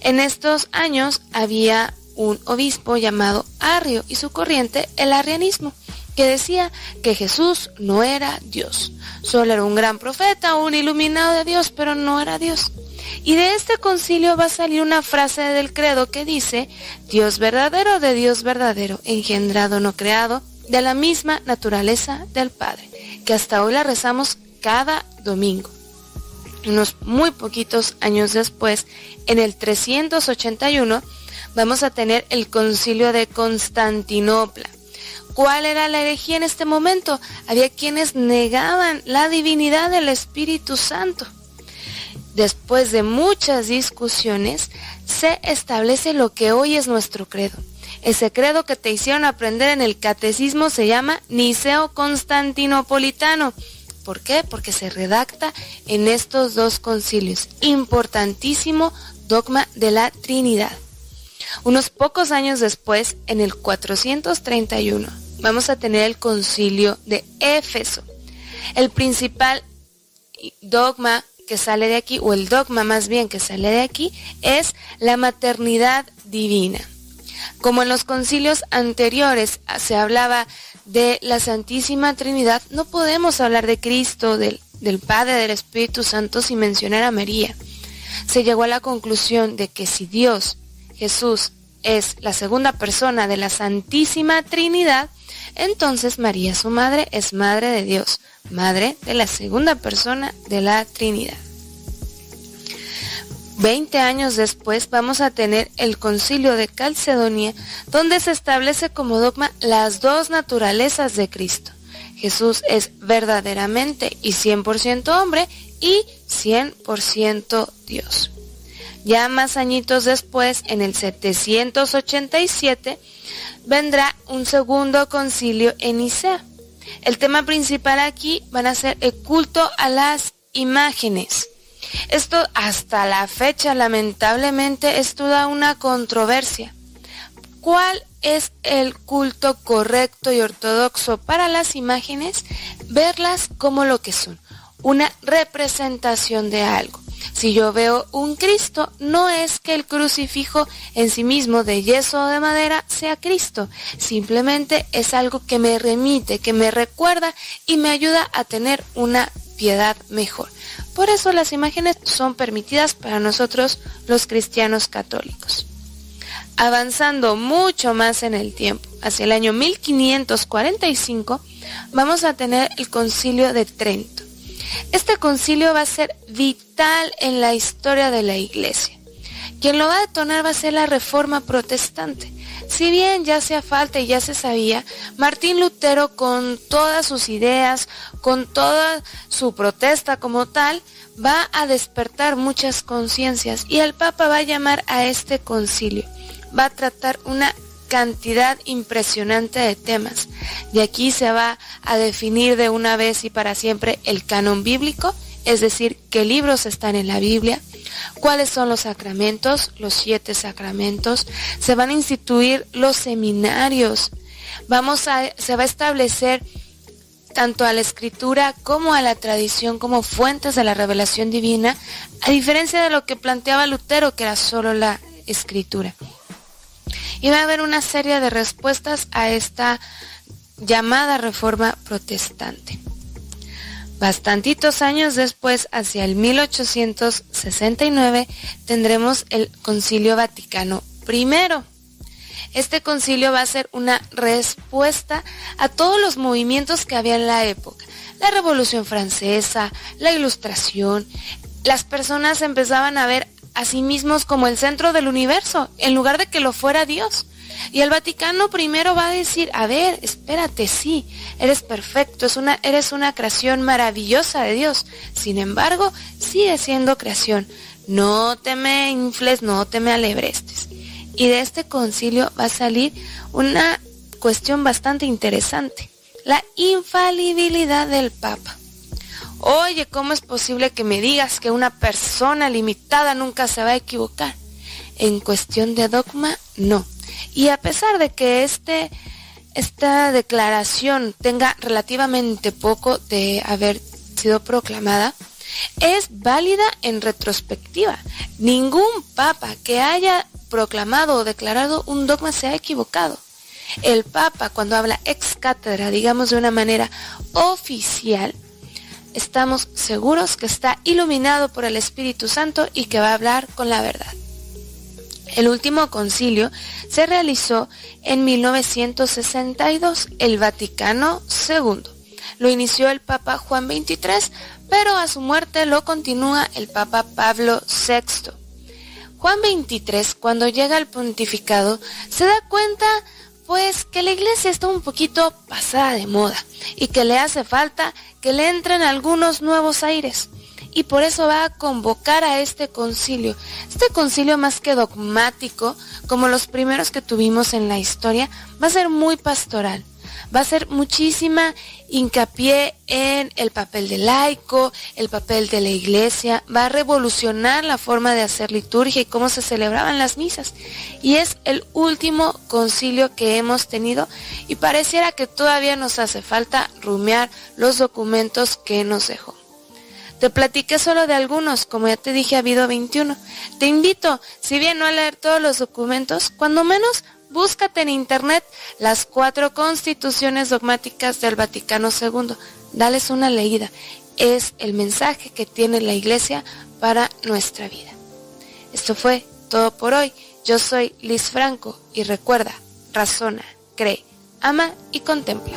En estos años había un obispo llamado Arrio y su corriente, el arrianismo, que decía que Jesús no era Dios. Solo era un gran profeta, un iluminado de Dios, pero no era Dios. Y de este concilio va a salir una frase del credo que dice, Dios verdadero de Dios verdadero, engendrado no creado, de la misma naturaleza del Padre, que hasta hoy la rezamos cada domingo. Unos muy poquitos años después, en el 381, vamos a tener el concilio de Constantinopla. ¿Cuál era la herejía en este momento? Había quienes negaban la divinidad del Espíritu Santo. Después de muchas discusiones, se establece lo que hoy es nuestro credo. Ese credo que te hicieron aprender en el catecismo se llama Niceo Constantinopolitano. ¿Por qué? Porque se redacta en estos dos concilios. Importantísimo dogma de la Trinidad. Unos pocos años después, en el 431, vamos a tener el concilio de Éfeso. El principal dogma que sale de aquí, o el dogma más bien que sale de aquí, es la maternidad divina. Como en los concilios anteriores se hablaba de la Santísima Trinidad, no podemos hablar de Cristo, del, del Padre, del Espíritu Santo sin mencionar a María. Se llegó a la conclusión de que si Dios, Jesús, es la segunda persona de la Santísima Trinidad, entonces María, su madre, es madre de Dios, madre de la segunda persona de la Trinidad. Veinte años después vamos a tener el concilio de Calcedonia, donde se establece como dogma las dos naturalezas de Cristo. Jesús es verdaderamente y 100% hombre y 100% Dios. Ya más añitos después, en el 787, vendrá un segundo concilio en Nicea. El tema principal aquí van a ser el culto a las imágenes. Esto hasta la fecha lamentablemente es toda una controversia. ¿Cuál es el culto correcto y ortodoxo para las imágenes? Verlas como lo que son, una representación de algo. Si yo veo un Cristo, no es que el crucifijo en sí mismo de yeso o de madera sea Cristo, simplemente es algo que me remite, que me recuerda y me ayuda a tener una piedad mejor. Por eso las imágenes son permitidas para nosotros los cristianos católicos. Avanzando mucho más en el tiempo, hacia el año 1545, vamos a tener el concilio de Trento. Este concilio va a ser vital en la historia de la iglesia. Quien lo va a detonar va a ser la reforma protestante. Si bien ya hacía falta y ya se sabía, Martín Lutero con todas sus ideas, con toda su protesta como tal, va a despertar muchas conciencias y el Papa va a llamar a este concilio. Va a tratar una cantidad impresionante de temas. De aquí se va a definir de una vez y para siempre el canon bíblico, es decir, qué libros están en la Biblia, cuáles son los sacramentos, los siete sacramentos, se van a instituir los seminarios, vamos a, se va a establecer tanto a la escritura como a la tradición como fuentes de la revelación divina, a diferencia de lo que planteaba Lutero, que era solo la escritura. Y va a haber una serie de respuestas a esta llamada reforma protestante. Bastantitos años después, hacia el 1869, tendremos el Concilio Vaticano I. Este concilio va a ser una respuesta a todos los movimientos que había en la época. La Revolución Francesa, la Ilustración. Las personas empezaban a ver a sí mismos como el centro del universo, en lugar de que lo fuera Dios. Y el Vaticano primero va a decir, a ver, espérate, sí, eres perfecto, eres una creación maravillosa de Dios. Sin embargo, sigue siendo creación. No te me infles, no te me alebrestes. Y de este concilio va a salir una cuestión bastante interesante, la infalibilidad del Papa. Oye, ¿cómo es posible que me digas que una persona limitada nunca se va a equivocar? En cuestión de dogma, no. Y a pesar de que este, esta declaración tenga relativamente poco de haber sido proclamada, es válida en retrospectiva. Ningún papa que haya proclamado o declarado un dogma se ha equivocado. El Papa, cuando habla ex cátedra, digamos de una manera oficial, estamos seguros que está iluminado por el Espíritu Santo y que va a hablar con la verdad. El último concilio se realizó en 1962, el Vaticano II. Lo inició el Papa Juan XXIII, pero a su muerte lo continúa el Papa Pablo VI. Juan XXIII, cuando llega al pontificado, se da cuenta pues que la iglesia está un poquito pasada de moda y que le hace falta que le entren algunos nuevos aires. Y por eso va a convocar a este concilio. Este concilio más que dogmático, como los primeros que tuvimos en la historia, va a ser muy pastoral va a ser muchísima hincapié en el papel de laico, el papel de la iglesia, va a revolucionar la forma de hacer liturgia y cómo se celebraban las misas. Y es el último concilio que hemos tenido y pareciera que todavía nos hace falta rumiar los documentos que nos dejó. Te platiqué solo de algunos, como ya te dije ha habido 21. Te invito, si bien no a leer todos los documentos, cuando menos Búscate en internet las cuatro constituciones dogmáticas del Vaticano II. Dales una leída. Es el mensaje que tiene la Iglesia para nuestra vida. Esto fue todo por hoy. Yo soy Liz Franco y recuerda, razona, cree, ama y contempla.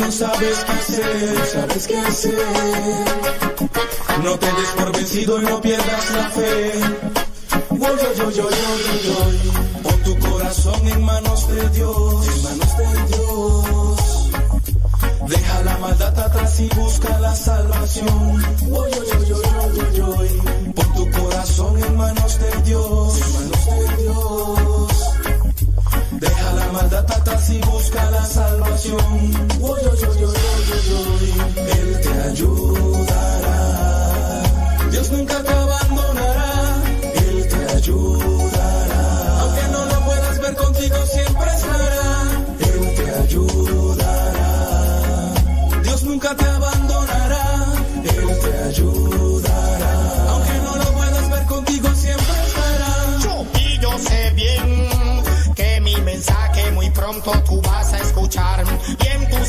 No sabes qué hacer, sabes qué hacer. No te des por vencido y no pierdas la fe. Yo, yo, yo. Pon tu corazón en manos de Dios, en manos de Dios. Deja la maldad atrás y busca la salvación. Pon tu corazón en manos de Dios, en manos de Dios. Maldad atrás y busca la salvación. Él te ayudará. Dios nunca te abandonará. Él te ayudará.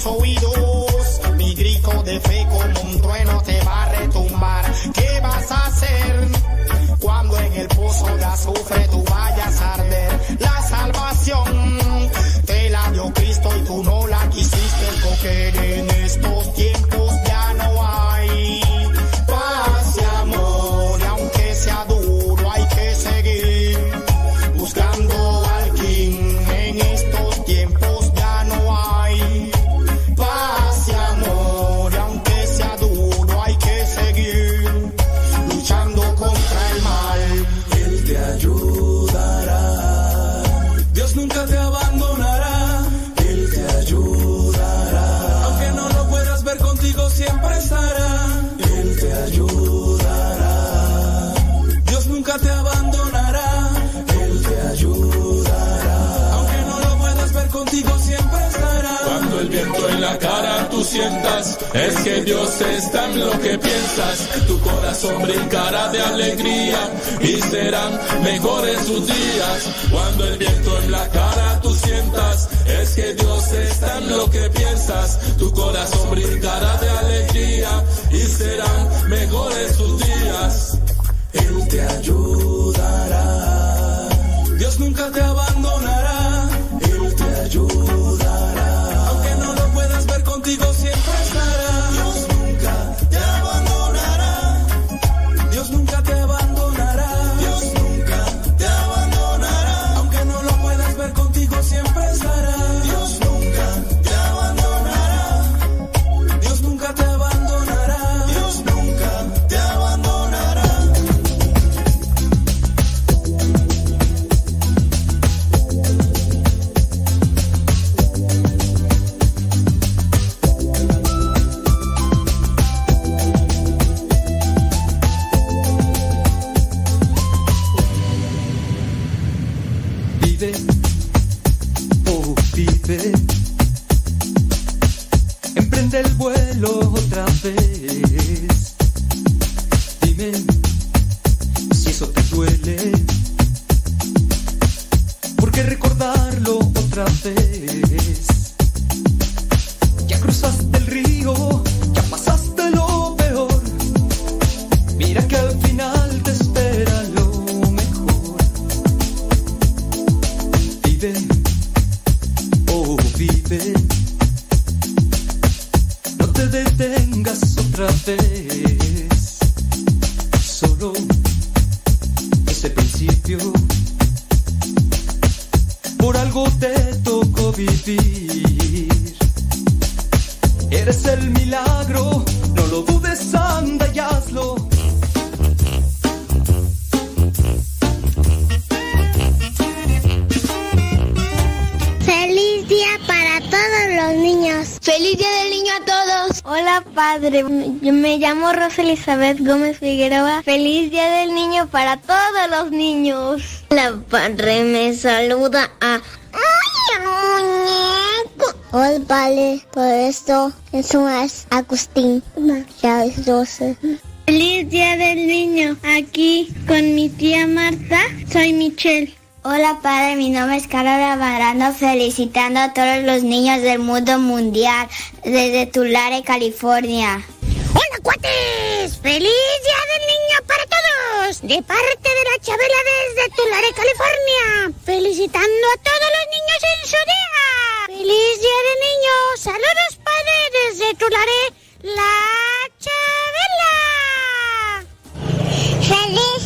Oídos mi grito de fe como un trueno te va a retumbar. ¿Qué vas a hacer cuando en el pozo de azufre tú es que Dios está en lo que piensas. Tu corazón brincará de alegría y serán mejores sus días. Cuando el viento en la cara tú sientas, es que Dios está en lo que piensas. Tu corazón brincará de alegría y serán mejores sus días. Él te ayudará. Dios nunca te abandonará. Elizabeth Gómez Figueroa. Feliz día del niño para todos los niños. La padre me saluda a... ¡Ay, muñeco! Hola padre, por esto es Agustín. Ya es 12. Feliz día del niño. Aquí con mi tía Marta, soy Michelle. Hola padre, mi nombre es Carla Barano, felicitando a todos los niños del mundo mundial desde Tulare, California. ¡Hola, cuates! ¡Feliz Día del Niño para todos! De parte de la Chabela desde Tulare, California. Felicitando a todos los niños en su día. ¡Feliz Día del Niño! ¡Saludos, padre, desde Tulare, la Chabela! ¡Feliz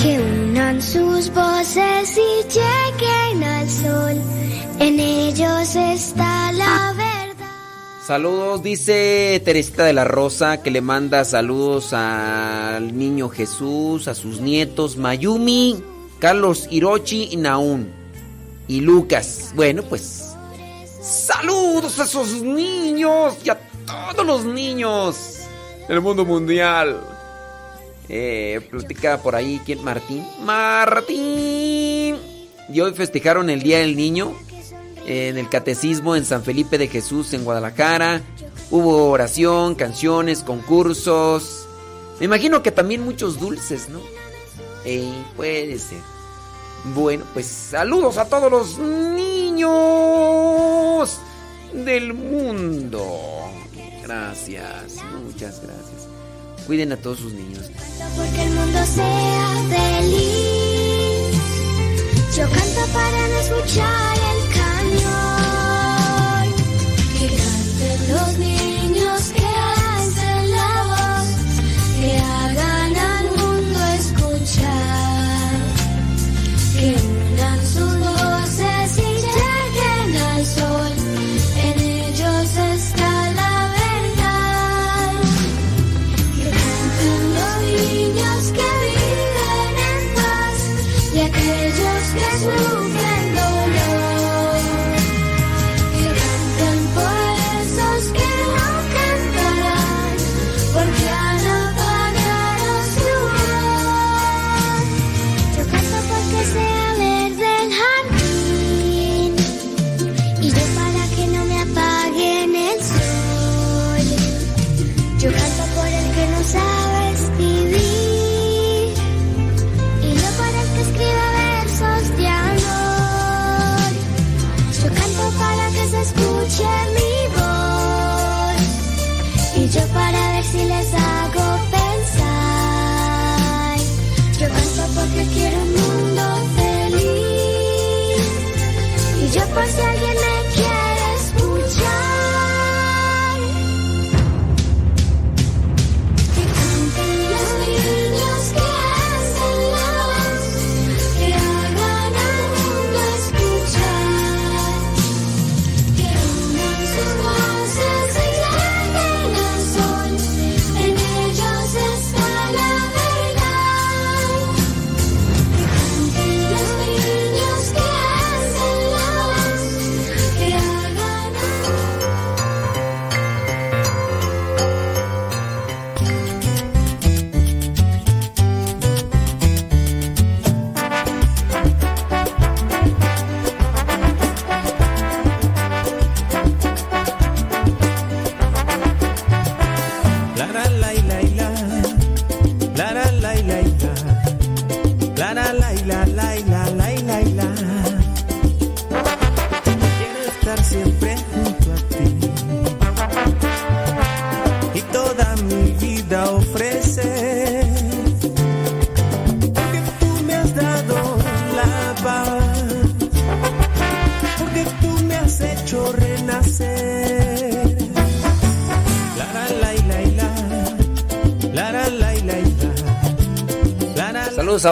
que unan sus voces y lleguen al sol. En ellos está la verdad. Saludos, dice Teresita de la Rosa que le manda saludos al niño Jesús, a sus nietos Mayumi, Carlos Hirochi y Naún. Y Lucas. Bueno, pues. Saludos a esos niños y a todos los niños del mundo mundial. Eh, platica por ahí, ¿quién? Martín. Martín. Y hoy festejaron el Día del Niño en el Catecismo en San Felipe de Jesús en Guadalajara. Hubo oración, canciones, concursos. Me imagino que también muchos dulces, ¿no? Eh, puede ser. Bueno, pues saludos a todos los niños del mundo. Gracias, muchas gracias. Cuiden a todos sus niños. porque el mundo. Yo canto para no escuchar el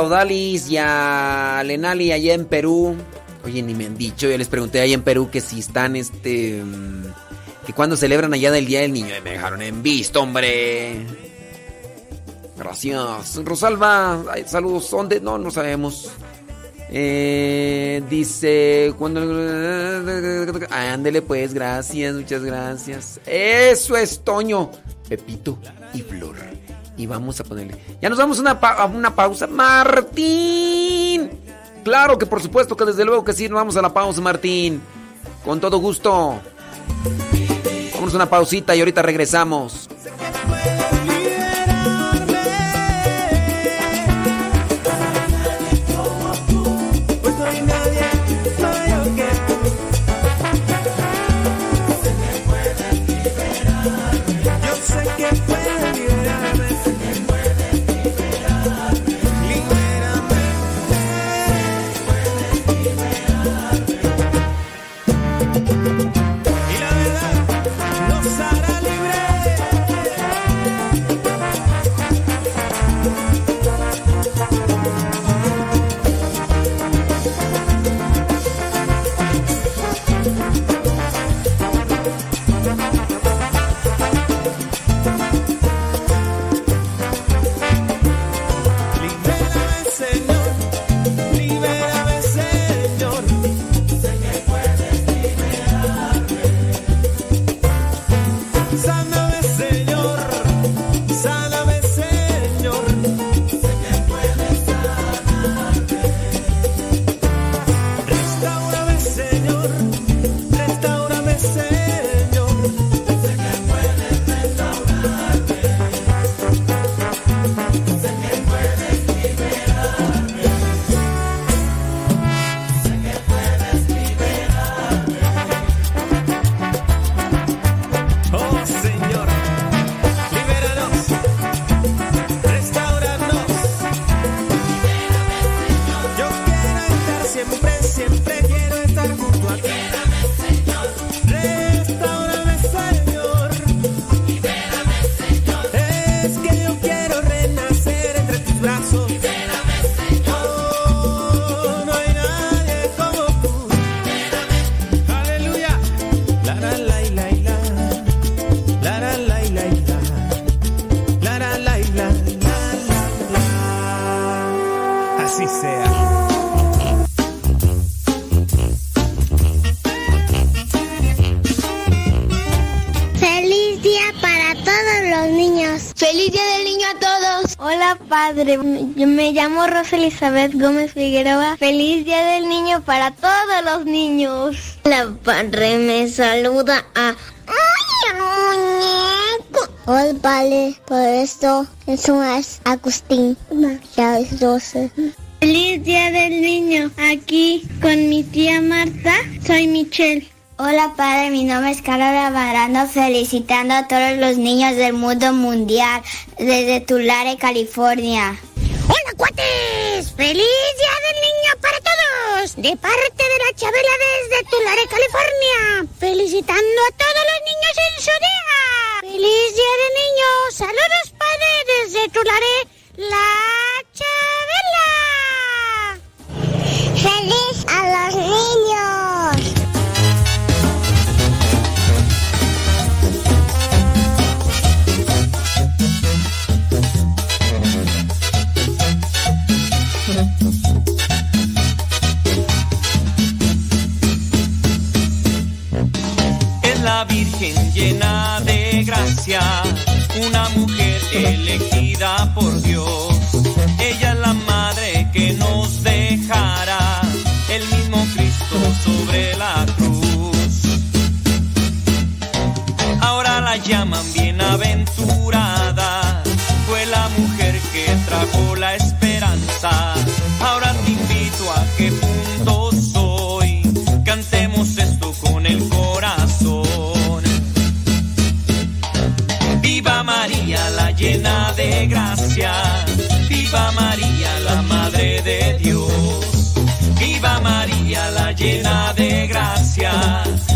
Odalis y a Lenali allá en Perú. Oye, ni me han dicho, yo les pregunté allá en Perú que si están este. mm, que cuando celebran allá del Día del Niño. Me dejaron en visto, hombre. Gracias. Rosalba, saludos. ¿Dónde? No, no sabemos. Eh, dice. Cuando. Ándele, pues, gracias, muchas gracias. Eso es Toño, Pepito y Flor. Y vamos a ponerle. Ya nos vamos a una, pa- una pausa. ¡Martín! Claro que por supuesto que desde luego que sí, nos vamos a la pausa, Martín. Con todo gusto. Vamos a una pausita y ahorita regresamos. Elizabeth Gómez Figueroa. Feliz día del niño para todos los niños. La padre me saluda a... ¡Ay, muñeco! Hola, padre, por esto eso es Agustín. Ya es 12. Feliz día del niño. Aquí con mi tía Marta, soy Michelle. Hola padre, mi nombre es Carla Barando, felicitando a todos los niños del mundo mundial desde Tulare, California. ¡Hola, cuates! ¡Feliz Día del Niño para todos! De parte de la Chabela desde Tulare, California. Felicitando a todos los niños en su día. ¡Feliz Día del Niño! ¡Saludos, padre, desde Tulare, la Chabela! ¡Feliz a los niños! La Virgen llena de gracia, una mujer elegida por Dios. De Dios. Viva María, la llena de gracia.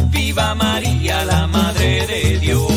Viva María, la Madre de Dios.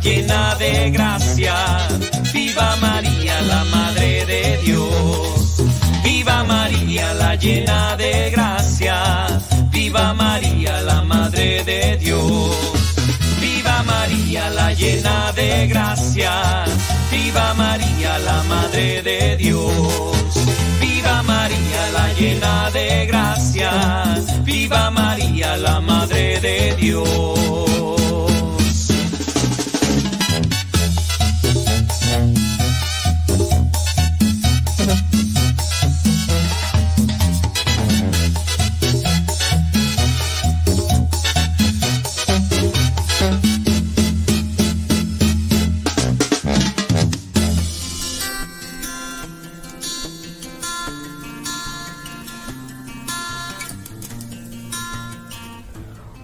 Llena de gracia. Viva María, la Madre de Dios. Viva María, la llena de gracia. Viva María, la Madre de Dios. Viva María, la llena de gracia. Viva María, la Madre de Dios. Viva María, la llena de gracia. Viva María, la Madre de Dios.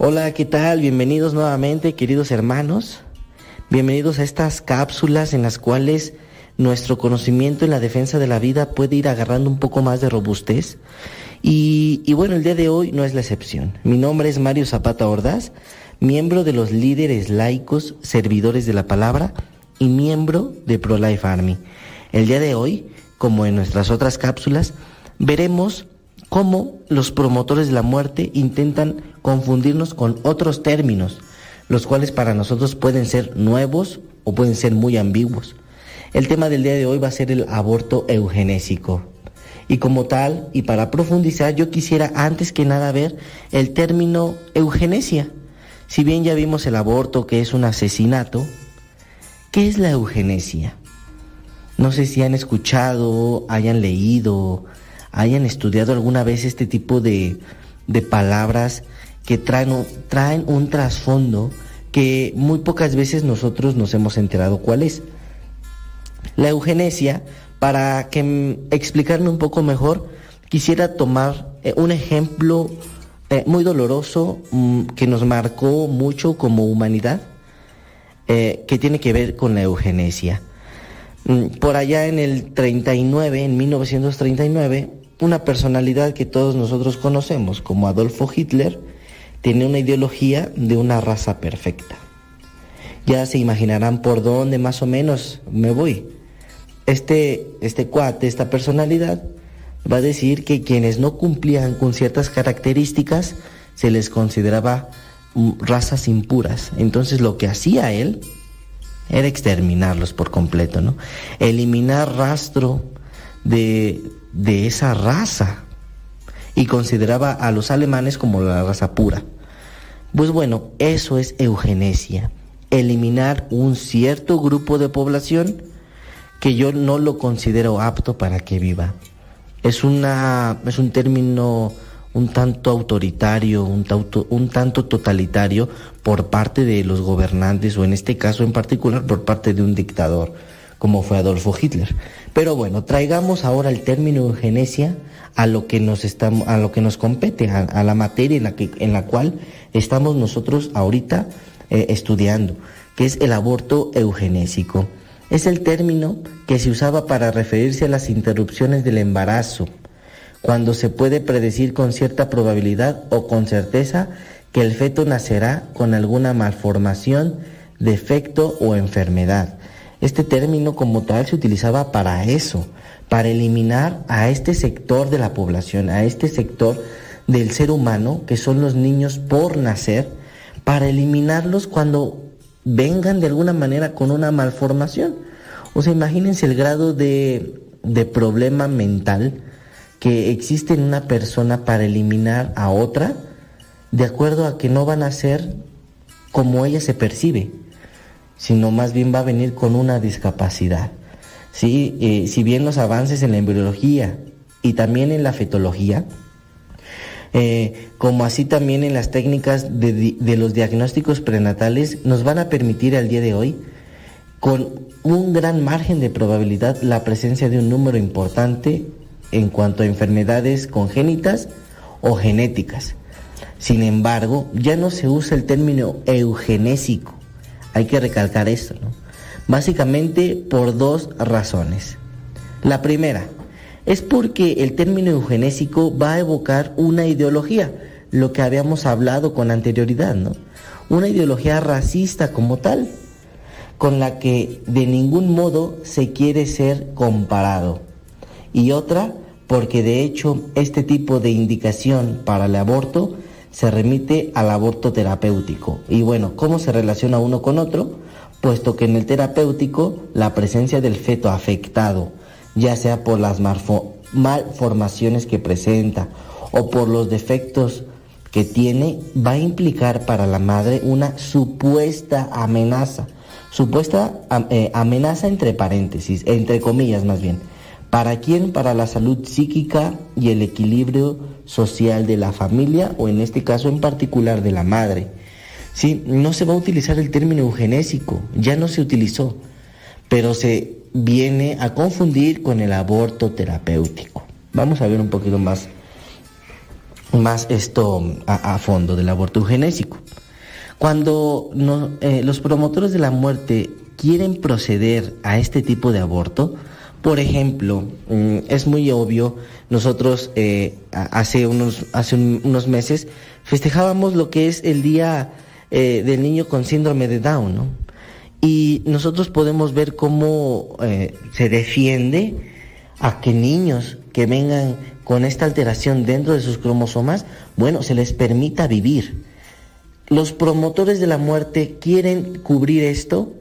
Hola, ¿qué tal? Bienvenidos nuevamente, queridos hermanos. Bienvenidos a estas cápsulas en las cuales nuestro conocimiento en la defensa de la vida puede ir agarrando un poco más de robustez. Y, bueno, el día de hoy no es la excepción. Mi nombre es Mario Zapata Ordaz, miembro de los líderes laicos, servidores de la palabra y miembro de ProLife Army. El día de hoy, como en nuestras otras cápsulas, veremos cómo los promotores de la muerte intentan confundirnos con otros términos, los cuales para nosotros pueden ser nuevos o pueden ser muy ambiguos. El tema del día de hoy va a ser el aborto eugenésico. Y como tal, y para profundizar, yo quisiera antes que nada ver el término eugenesia. Si bien ya vimos el aborto, que es un asesinato, ¿qué es la eugenesia? No sé si han escuchado, hayan leído, hayan estudiado alguna vez este tipo de, de palabras que traen, un- traen un trasfondo que muy pocas veces nosotros nos hemos enterado cuál es. La eugenesia, para que mm, explicarme un poco mejor, quisiera tomar eh, un ejemplo eh, muy doloroso mm, que nos marcó mucho como humanidad, eh, que tiene que ver con la eugenesia. Mm, Por allá en el 39, en 1939, una personalidad que todos nosotros conocemos como Adolfo Hitler, tiene una ideología de una raza perfecta. Ya se imaginarán por dónde más o menos me voy. Este, este cuate, esta personalidad, va a decir que quienes no cumplían con ciertas características se les consideraba mm, razas impuras. Entonces lo que hacía él era exterminarlos por completo, ¿no? Eliminar rastro de, de esa raza y consideraba a los alemanes como la raza pura. Pues bueno, eso es eugenesia, eliminar un cierto grupo de población que yo no lo considero apto para que viva. Es una es un término un tanto autoritario, un tanto, un tanto totalitario por parte de los gobernantes o en este caso en particular por parte de un dictador como fue Adolfo Hitler. Pero bueno, traigamos ahora el término eugenesia a lo que nos estamos, a lo que nos compete, a, a la materia en la que, en la cual estamos nosotros ahorita eh, estudiando, que es el aborto eugenésico. Es el término que se usaba para referirse a las interrupciones del embarazo, cuando se puede predecir con cierta probabilidad o con certeza que el feto nacerá con alguna malformación, defecto o enfermedad. Este término como tal se utilizaba para eso, para eliminar a este sector de la población, a este sector del ser humano, que son los niños por nacer, para eliminarlos cuando vengan de alguna manera con una malformación. O sea, imagínense el grado de, de problema mental que existe en una persona para eliminar a otra de acuerdo a que no van a ser como ella se percibe, sino más bien va a venir con una discapacidad. ¿sí? Eh, si bien los avances en la embriología y también en la fetología, eh, como así también en las técnicas de, de los diagnósticos prenatales, nos van a permitir al día de hoy, con un gran margen de probabilidad, la presencia de un número importante en cuanto a enfermedades congénitas o genéticas. Sin embargo, ya no se usa el término eugenésico. Hay que recalcar esto, ¿no? Básicamente por dos razones. La primera es porque el término eugenésico va a evocar una ideología, lo que habíamos hablado con anterioridad, ¿no? Una ideología racista como tal, con la que de ningún modo se quiere ser comparado. Y otra, porque de hecho este tipo de indicación para el aborto se remite al aborto terapéutico. Y bueno, ¿cómo se relaciona uno con otro? Puesto que en el terapéutico la presencia del feto afectado, ya sea por las malformaciones que presenta o por los defectos que tiene, va a implicar para la madre una supuesta amenaza. Supuesta eh, amenaza entre paréntesis, entre comillas más bien. ¿Para quién? Para la salud psíquica y el equilibrio social de la familia o en este caso en particular de la madre. Sí, no se va a utilizar el término eugenésico, ya no se utilizó, pero se viene a confundir con el aborto terapéutico. Vamos a ver un poquito más, más esto a, fondo del aborto eugenésico. Cuando eh, los promotores de la muerte quieren proceder a este tipo de aborto, por ejemplo, mm, es muy obvio, nosotros eh, hace, unos, hace un- unos meses festejábamos lo que es el Día eh, del Niño con Síndrome de Down, ¿no? Y nosotros podemos ver cómo eh, se defiende a que niños que vengan con esta alteración dentro de sus cromosomas, bueno, se les permita vivir. Los promotores de la muerte quieren cubrir esto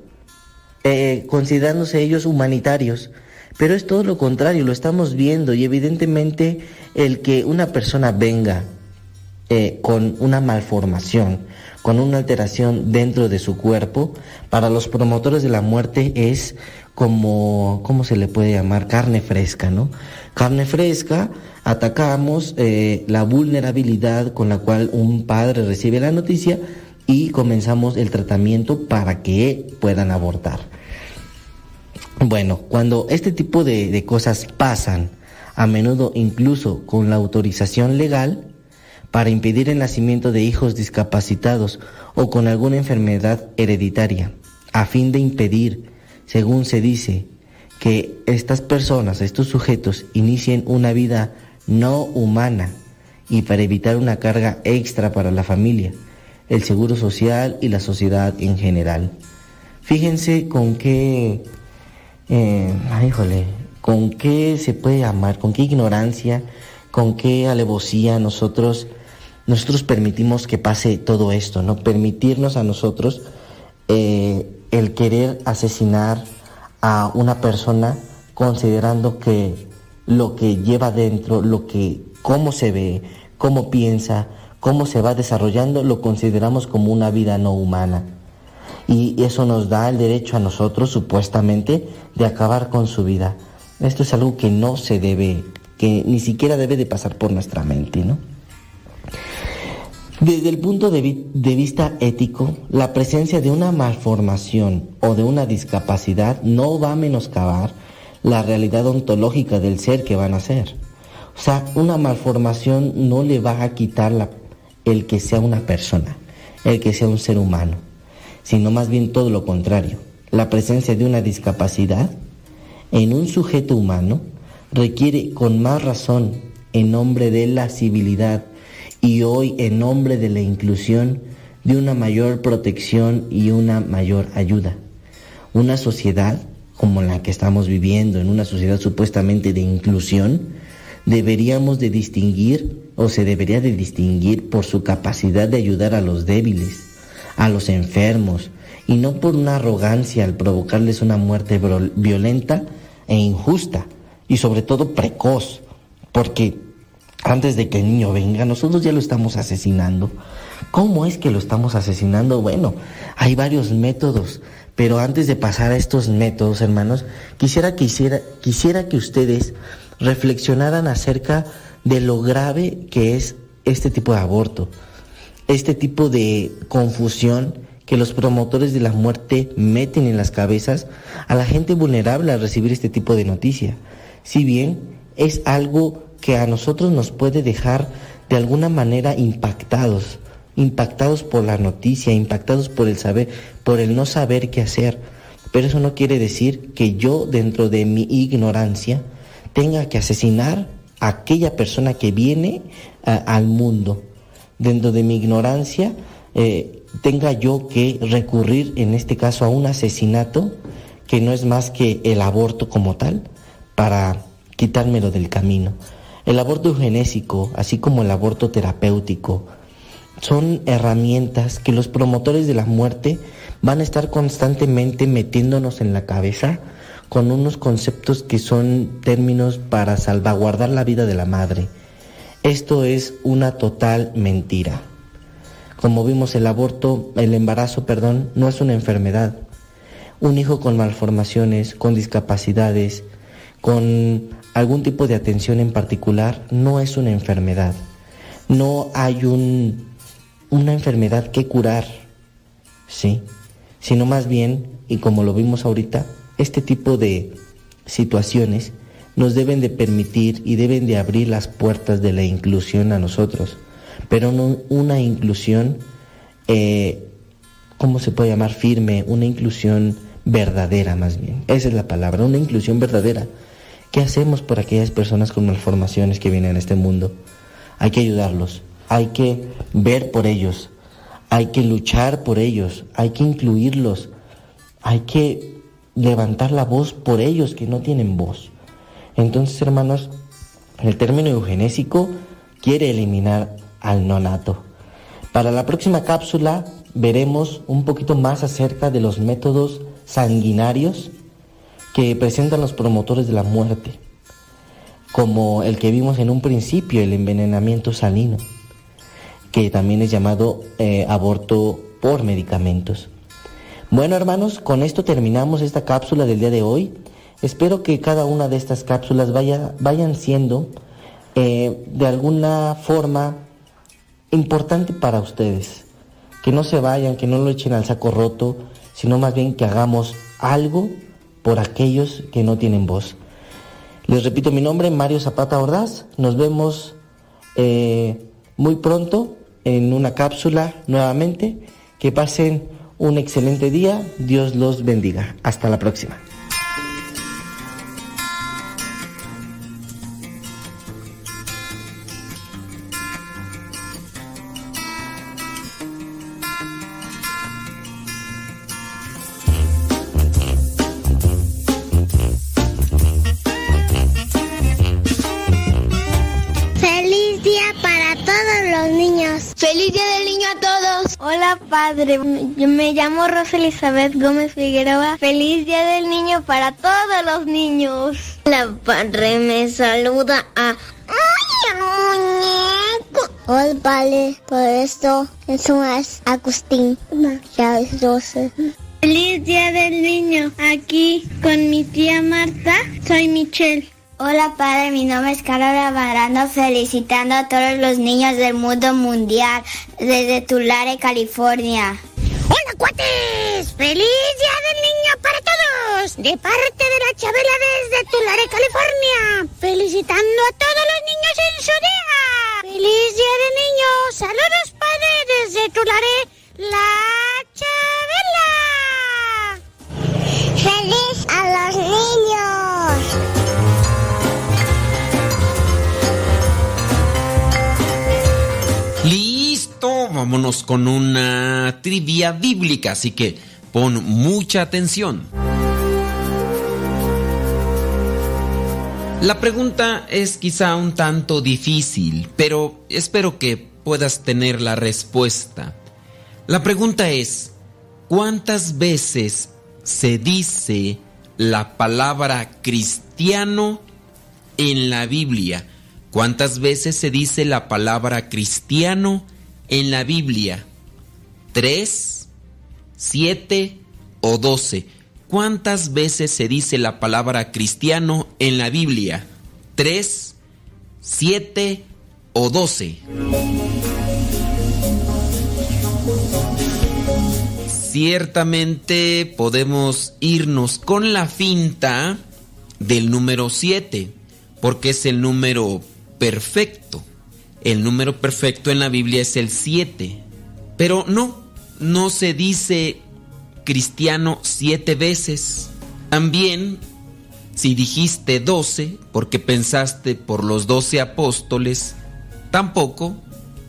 eh, considerándose ellos humanitarios, pero es todo lo contrario, lo estamos viendo y evidentemente el que una persona venga eh, con una malformación, con una alteración dentro de su cuerpo, para los promotores de la muerte es como, ¿cómo se le puede llamar? Carne fresca, ¿no? Carne fresca, atacamos eh, la vulnerabilidad con la cual un padre recibe la noticia y comenzamos el tratamiento para que puedan abortar. Bueno, cuando este tipo de, de cosas pasan, a menudo incluso con la autorización legal, para impedir el nacimiento de hijos discapacitados o con alguna enfermedad hereditaria, a fin de impedir, según se dice, que estas personas, estos sujetos, inicien una vida no humana y para evitar una carga extra para la familia, el seguro social y la sociedad en general. Fíjense con qué, eh, con qué se puede llamar, con qué ignorancia, con qué alevosía nosotros, nosotros permitimos que pase todo esto, ¿no? Permitirnos a nosotros eh, el querer asesinar a una persona considerando que lo que lleva dentro, lo que, cómo se ve, cómo piensa, cómo se va desarrollando, lo consideramos como una vida no humana. Y eso nos da el derecho a nosotros, supuestamente, de acabar con su vida. Esto es algo que no se debe, que ni siquiera debe de pasar por nuestra mente, ¿no? Desde el punto de, de vista ético, la presencia de una malformación o de una discapacidad no va a menoscabar la realidad ontológica del ser que van a ser. O sea, una malformación no le va a quitar el que sea una persona, el que sea un ser humano, sino más bien todo lo contrario. La presencia de una discapacidad en un sujeto humano requiere con más razón, en nombre de la civilidad y hoy en nombre de la inclusión, de una mayor protección y una mayor ayuda. Una sociedad como la que estamos viviendo, en una sociedad supuestamente de inclusión, deberíamos de distinguir o se debería de distinguir por su capacidad de ayudar a los débiles, a los enfermos, y no por una arrogancia al provocarles una muerte violenta e injusta, y sobre todo precoz, porque antes de que el niño venga, nosotros ya lo estamos asesinando. ¿Cómo es que lo estamos asesinando? Bueno, hay varios métodos, Pero antes de pasar a estos métodos, hermanos, quisiera, quisiera, quisiera que ustedes reflexionaran acerca de lo grave que es este tipo de aborto, este tipo de confusión que los promotores de la muerte meten en las cabezas a la gente vulnerable al recibir este tipo de noticia. Si bien es algo que a nosotros nos puede dejar de alguna manera impactados, impactados por la noticia, impactados por el saber, por el no saber qué hacer. Pero eso no quiere decir que yo dentro de mi ignorancia tenga que asesinar a aquella persona que viene al mundo. Dentro de mi ignorancia eh, tenga yo que recurrir en este caso a un asesinato que no es más que el aborto como tal para quitármelo del camino. El aborto eugenésico, así como el aborto terapéutico, son herramientas que los promotores de la muerte van a estar constantemente metiéndonos en la cabeza con unos conceptos que son términos para salvaguardar la vida de la madre. Esto es una total mentira. Como vimos, el aborto, el embarazo, perdón, no es una enfermedad. Un hijo con malformaciones, con discapacidades, con algún tipo de atención en particular, no es una enfermedad. No hay un, una enfermedad que curar, ¿sí? Sino más bien, y como lo vimos ahorita, este tipo de situaciones nos deben de permitir y deben de abrir las puertas de la inclusión a nosotros, pero no una inclusión, eh, ¿cómo se puede llamar? Firme, una inclusión verdadera más bien. Esa es la palabra, una inclusión verdadera. ¿Qué hacemos por aquellas personas con malformaciones que vienen a este mundo? Hay que ayudarlos, hay que ver por ellos, hay que luchar por ellos, hay que incluirlos, hay que levantar la voz por ellos que no tienen voz. Entonces, hermanos, el término eugenésico quiere eliminar al nonato. Para la próxima cápsula veremos un poquito más acerca de los métodos sanguinarios que presentan los promotores de la muerte, como el que vimos en un principio, el envenenamiento salino, que también es llamado eh, aborto por medicamentos. Bueno hermanos, con esto terminamos esta cápsula del día de hoy. Espero que cada una de estas cápsulas vaya, vayan siendo eh, de alguna forma importante para ustedes. Que no se vayan, que no lo echen al saco roto, sino más bien que hagamos algo por aquellos que no tienen voz. Les repito mi nombre, Mario Zapata Ordaz. Nos vemos eh, muy pronto en una cápsula nuevamente. Que pasen un excelente día. Dios los bendiga. Hasta la próxima. Yo me llamo Rosa Elizabeth Gómez Figueroa. Feliz día del niño para todos los niños. La padre me saluda a... ¡Ay, muñeco! Hola, padre, por esto eso es Agustín. Ya es 12. Feliz día del niño. Aquí con mi tía Marta, soy Michelle. Hola padre, mi nombre es Carla Barando, felicitando a todos los niños del mundo mundial desde Tulare, California. ¡Hola, cuates! ¡Feliz Día del Niño para todos! De parte de la Chabela desde Tulare, California. Felicitando a todos los niños en su día. ¡Feliz Día del Niño! ¡Saludos, padre, desde Tulare, la Chabela! ¡Feliz vámonos con una trivia bíblica, así que pon mucha atención. La pregunta es quizá un tanto difícil, pero espero que puedas tener la respuesta. La pregunta es, ¿cuántas veces se dice la palabra cristiano en la Biblia? ¿Cuántas veces se dice la palabra cristiano en la Biblia? ¿Tres? ¿Siete? o doce. ¿Cuántas veces se dice la palabra cristiano en la Biblia? ¿Tres, siete o doce? Ciertamente podemos irnos con la finta del número 7, porque es el número perfecto. El número perfecto en la Biblia es el 7. Pero no, no se dice cristiano siete veces. También, si dijiste 12, porque pensaste por los 12 apóstoles, tampoco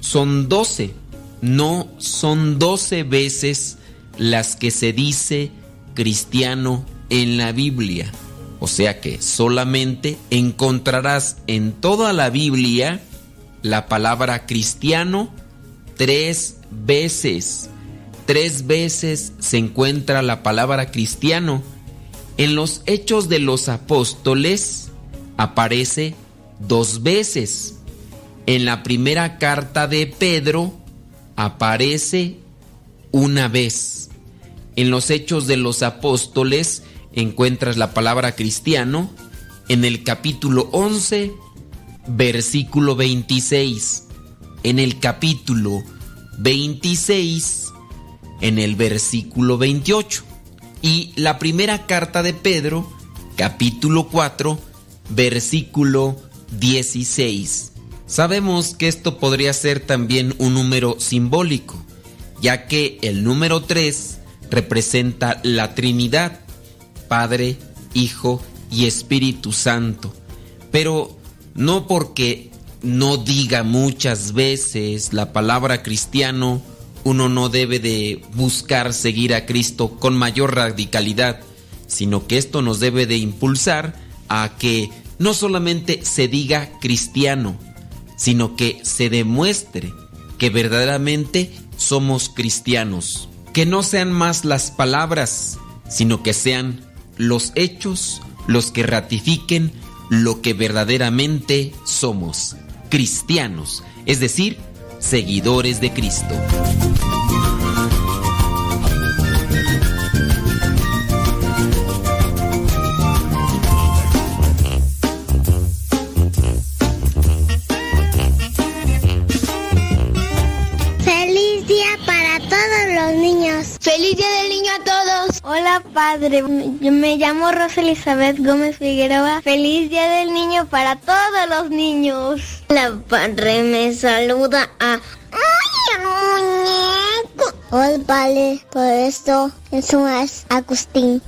son 12. No son 12 veces las que se dice cristiano en la Biblia. O sea que solamente encontrarás en toda la Biblia la palabra cristiano tres veces. Tres veces se encuentra la palabra cristiano. En los hechos de los apóstoles aparece dos veces. En la primera carta de Pedro aparece una vez. En los hechos de los apóstoles encuentras la palabra cristiano en el capítulo 11, versículo 26. En el capítulo 26, en el versículo 28. Y la primera carta de Pedro, capítulo 4, versículo 16. Sabemos que esto podría ser también un número simbólico, ya que el número 3 representa la Trinidad, Padre, Hijo y Espíritu Santo. Pero no porque no diga muchas veces la palabra cristiano, uno no debe de buscar seguir a Cristo con mayor radicalidad, sino que esto nos debe de impulsar a que no solamente se diga cristiano, sino que se demuestre que verdaderamente somos cristianos. Que no sean más las palabras, sino que sean los hechos los que ratifiquen lo que verdaderamente somos, cristianos, es decir, seguidores de Cristo. Feliz día para todos los niños. Feliz día todos. Hola padre, yo me llamo Rosa Elizabeth Gómez Figueroa. Feliz día del niño para todos los niños. La padre me saluda a... ¡Ay, muñeco! Hola, vale, por esto es Agustín.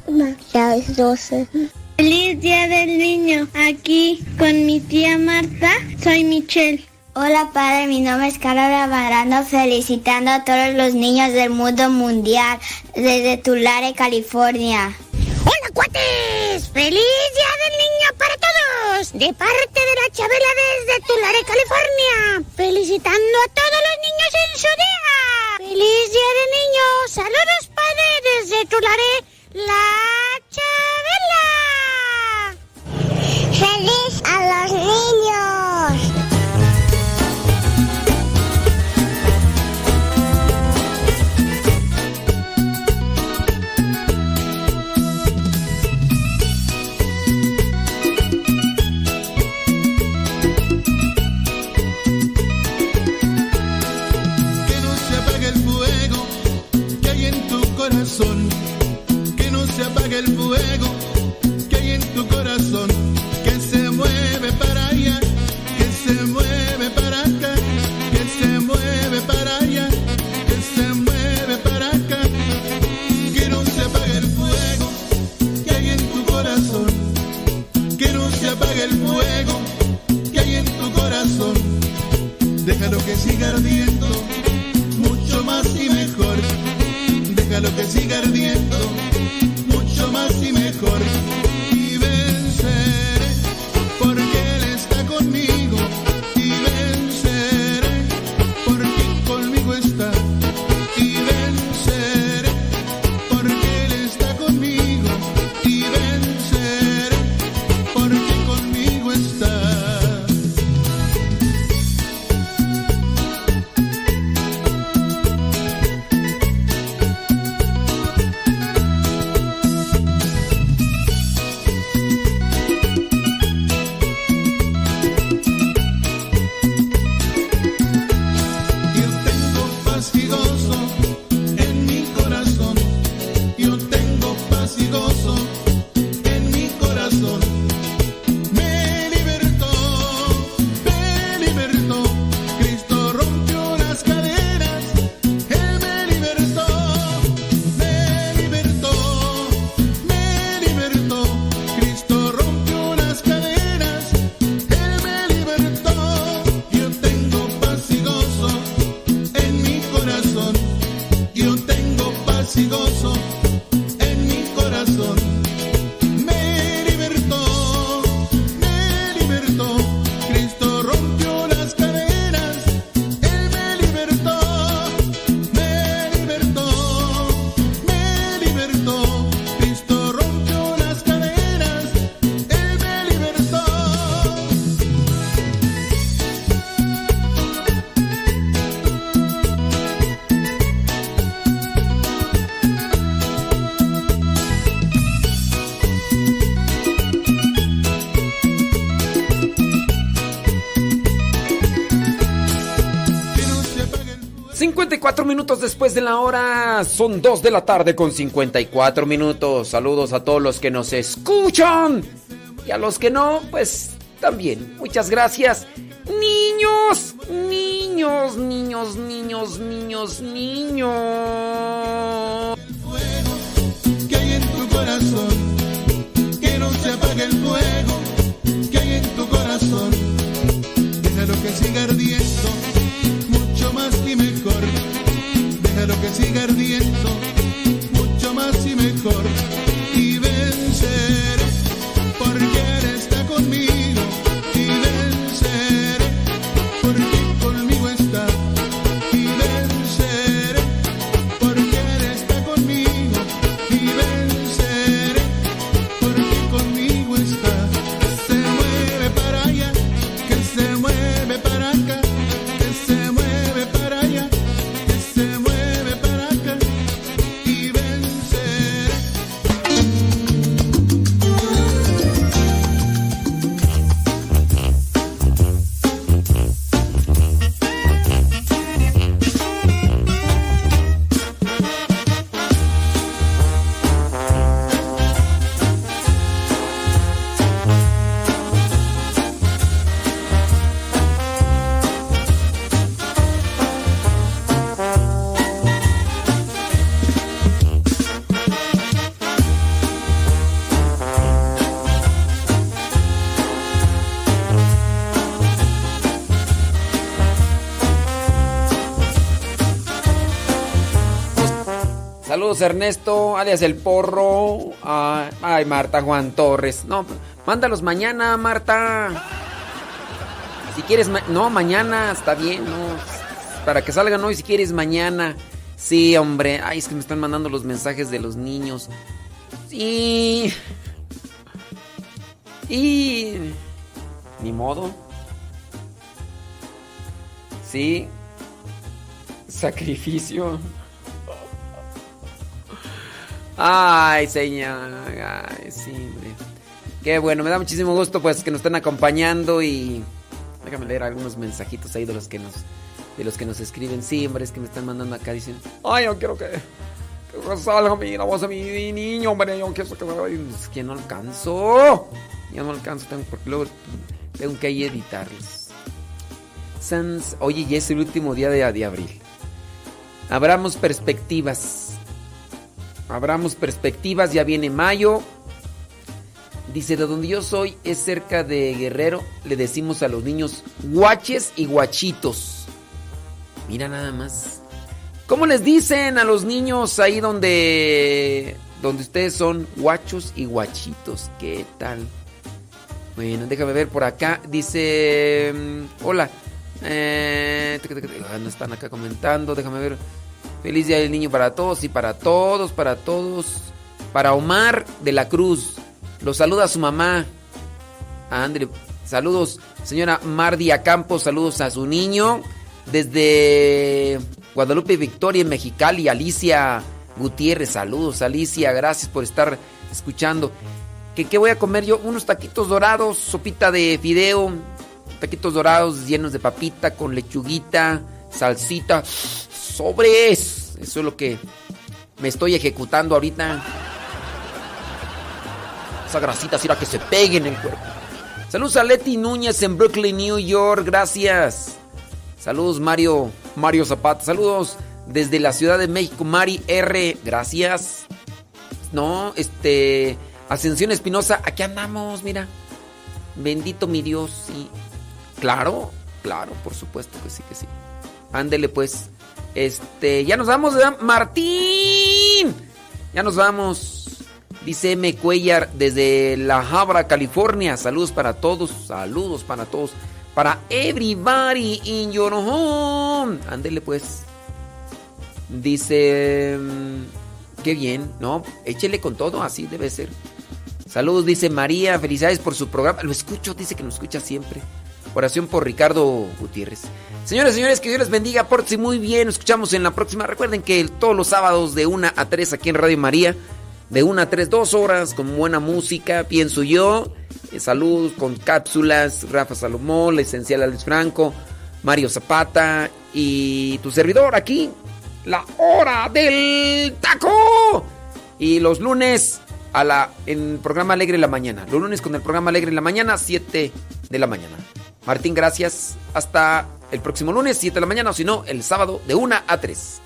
Ya es 12. Feliz día del niño. Aquí con mi tía Marta, soy Michelle. Hola padre, mi nombre es Carla Barando, felicitando a todos los niños del mundo mundial desde Tulare, California. ¡Hola, cuates! ¡Feliz Día del Niño para todos! De parte de la Chabela desde Tulare, California. Felicitando a todos los niños en su día. ¡Feliz Día del Niño! ¡Saludos, padre, desde Tulare, la Chabela! ¡Feliz Que no se apague el fuego que hay en tu corazón. Que se mueve para allá, que se mueve para acá, que se mueve para allá, que se mueve para acá. Que no se apague el fuego que hay en tu corazón. Que no se apague el fuego que hay en tu corazón. Déjalo que siga ardiendo Déjalo que siga ardiendo mucho más y mejor. 54 minutos después de la hora, son 2 de la tarde con 54 minutos. Saludos a todos los que nos escuchan y a los que no, pues también. Muchas gracias. Niños, niños, niños, niños, niños, niños. que hay en tu corazón, que no se apague el fuego que hay en tu corazón. Que ardiendo, que siga ardiendo, mucho más y mejor. Ernesto, alias El Porro. Ay, Marta Juan Torres. No, mándalos mañana, Marta. Si quieres, no, mañana está bien, no. Para que salgan hoy, si quieres, mañana. Sí, hombre. Ay, es que me están mandando los mensajes de los niños. Sí. Y. Ni modo. Sí. Sacrificio. Ay, señor. Ay, sí, hombre. Qué bueno, me da muchísimo gusto pues que nos estén acompañando y déjame leer algunos mensajitos ahí de los que nos de los que nos escriben. Sí, hombre, es que me están mandando acá dicen, "Ay, yo quiero que, que salga mi voz de mi niño, hombre, yo quiero que Ay, es que no alcanzo. Ya no alcanzo, tengo porque luego tengo que ahí editarlos. Sans, oye, ya es el último día de, de abril. Abramos perspectivas. Abramos perspectivas, ya viene mayo. Dice, de donde yo soy es cerca de Guerrero, le decimos a los niños guaches y guachitos. Mira nada más. ¿Cómo les dicen a los niños ahí donde donde ustedes son guachos y guachitos? ¿Qué tal? Bueno, déjame ver por acá. Dice, mm, hola. Eh, ah, no están acá comentando, déjame ver. Feliz Día del Niño para todos y para todos, para todos. Para Omar de la Cruz. Lo saluda su mamá. André, saludos, señora Mardia Campos, saludos a su niño. Desde Guadalupe Victoria en Mexicali, Alicia Gutiérrez, saludos Alicia, gracias por estar escuchando. ¿Qué, qué voy a comer yo? Unos taquitos dorados, sopita de fideo, taquitos dorados llenos de papita con lechuguita, salsita, sobres. Eso es lo que me estoy ejecutando ahorita. Esa grasita será que se pegue en el cuerpo. Saludos a Leti Núñez en Brooklyn, New York. Gracias. Saludos Mario, Mario Zapata. Saludos desde la Ciudad de México, Mari R. Gracias. No, este Ascensión Espinosa, aquí andamos, mira. Bendito mi Dios, sí. Claro, claro, por supuesto que sí, que sí. Ándele pues. Este, ya nos vamos, ¿verdad? Martín. Ya nos vamos. Dice M. Cuellar desde La Habra, California. Saludos para todos. Saludos para todos. Para everybody in your home. Ándele pues. Dice. mm, Qué bien, ¿no? Échele con todo, así debe ser. Saludos, dice María. Felicidades por su programa. Lo escucho, dice que nos escucha siempre. Oración por Ricardo Gutiérrez. Señores, señores, que Dios les bendiga. Pórtense muy bien. Nos escuchamos en la próxima. Recuerden que todos los sábados de 1 a 3 aquí en Radio María. De 1 a 3, dos horas con buena música, pienso yo. Eh, saludos con cápsulas. Rafa Salomón, la esencial Alex Franco. Mario Zapata y tu servidor aquí, la hora del taco. Y los lunes a la en el programa Alegre en la mañana. Los lunes con el programa Alegre en la mañana, 7 de la mañana. Martín, gracias. Hasta el próximo lunes, 7 de la mañana, o si no, el sábado de 1 a 3.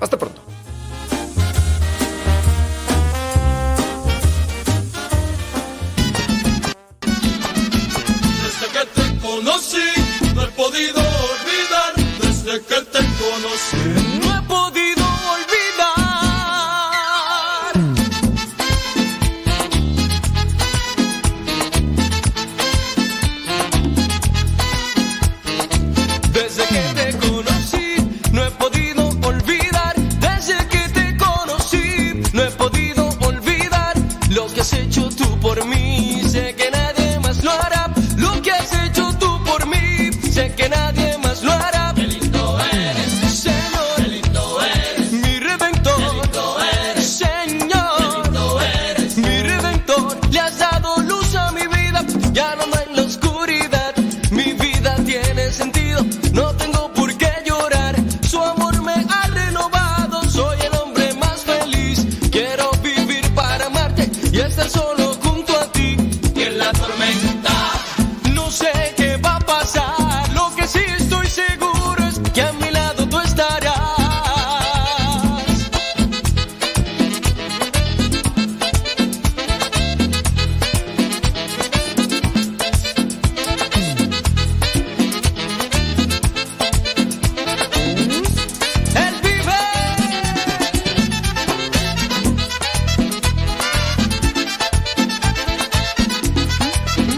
Hasta pronto. Desde que te conocí, no he podido olvidar. Desde que te conocí.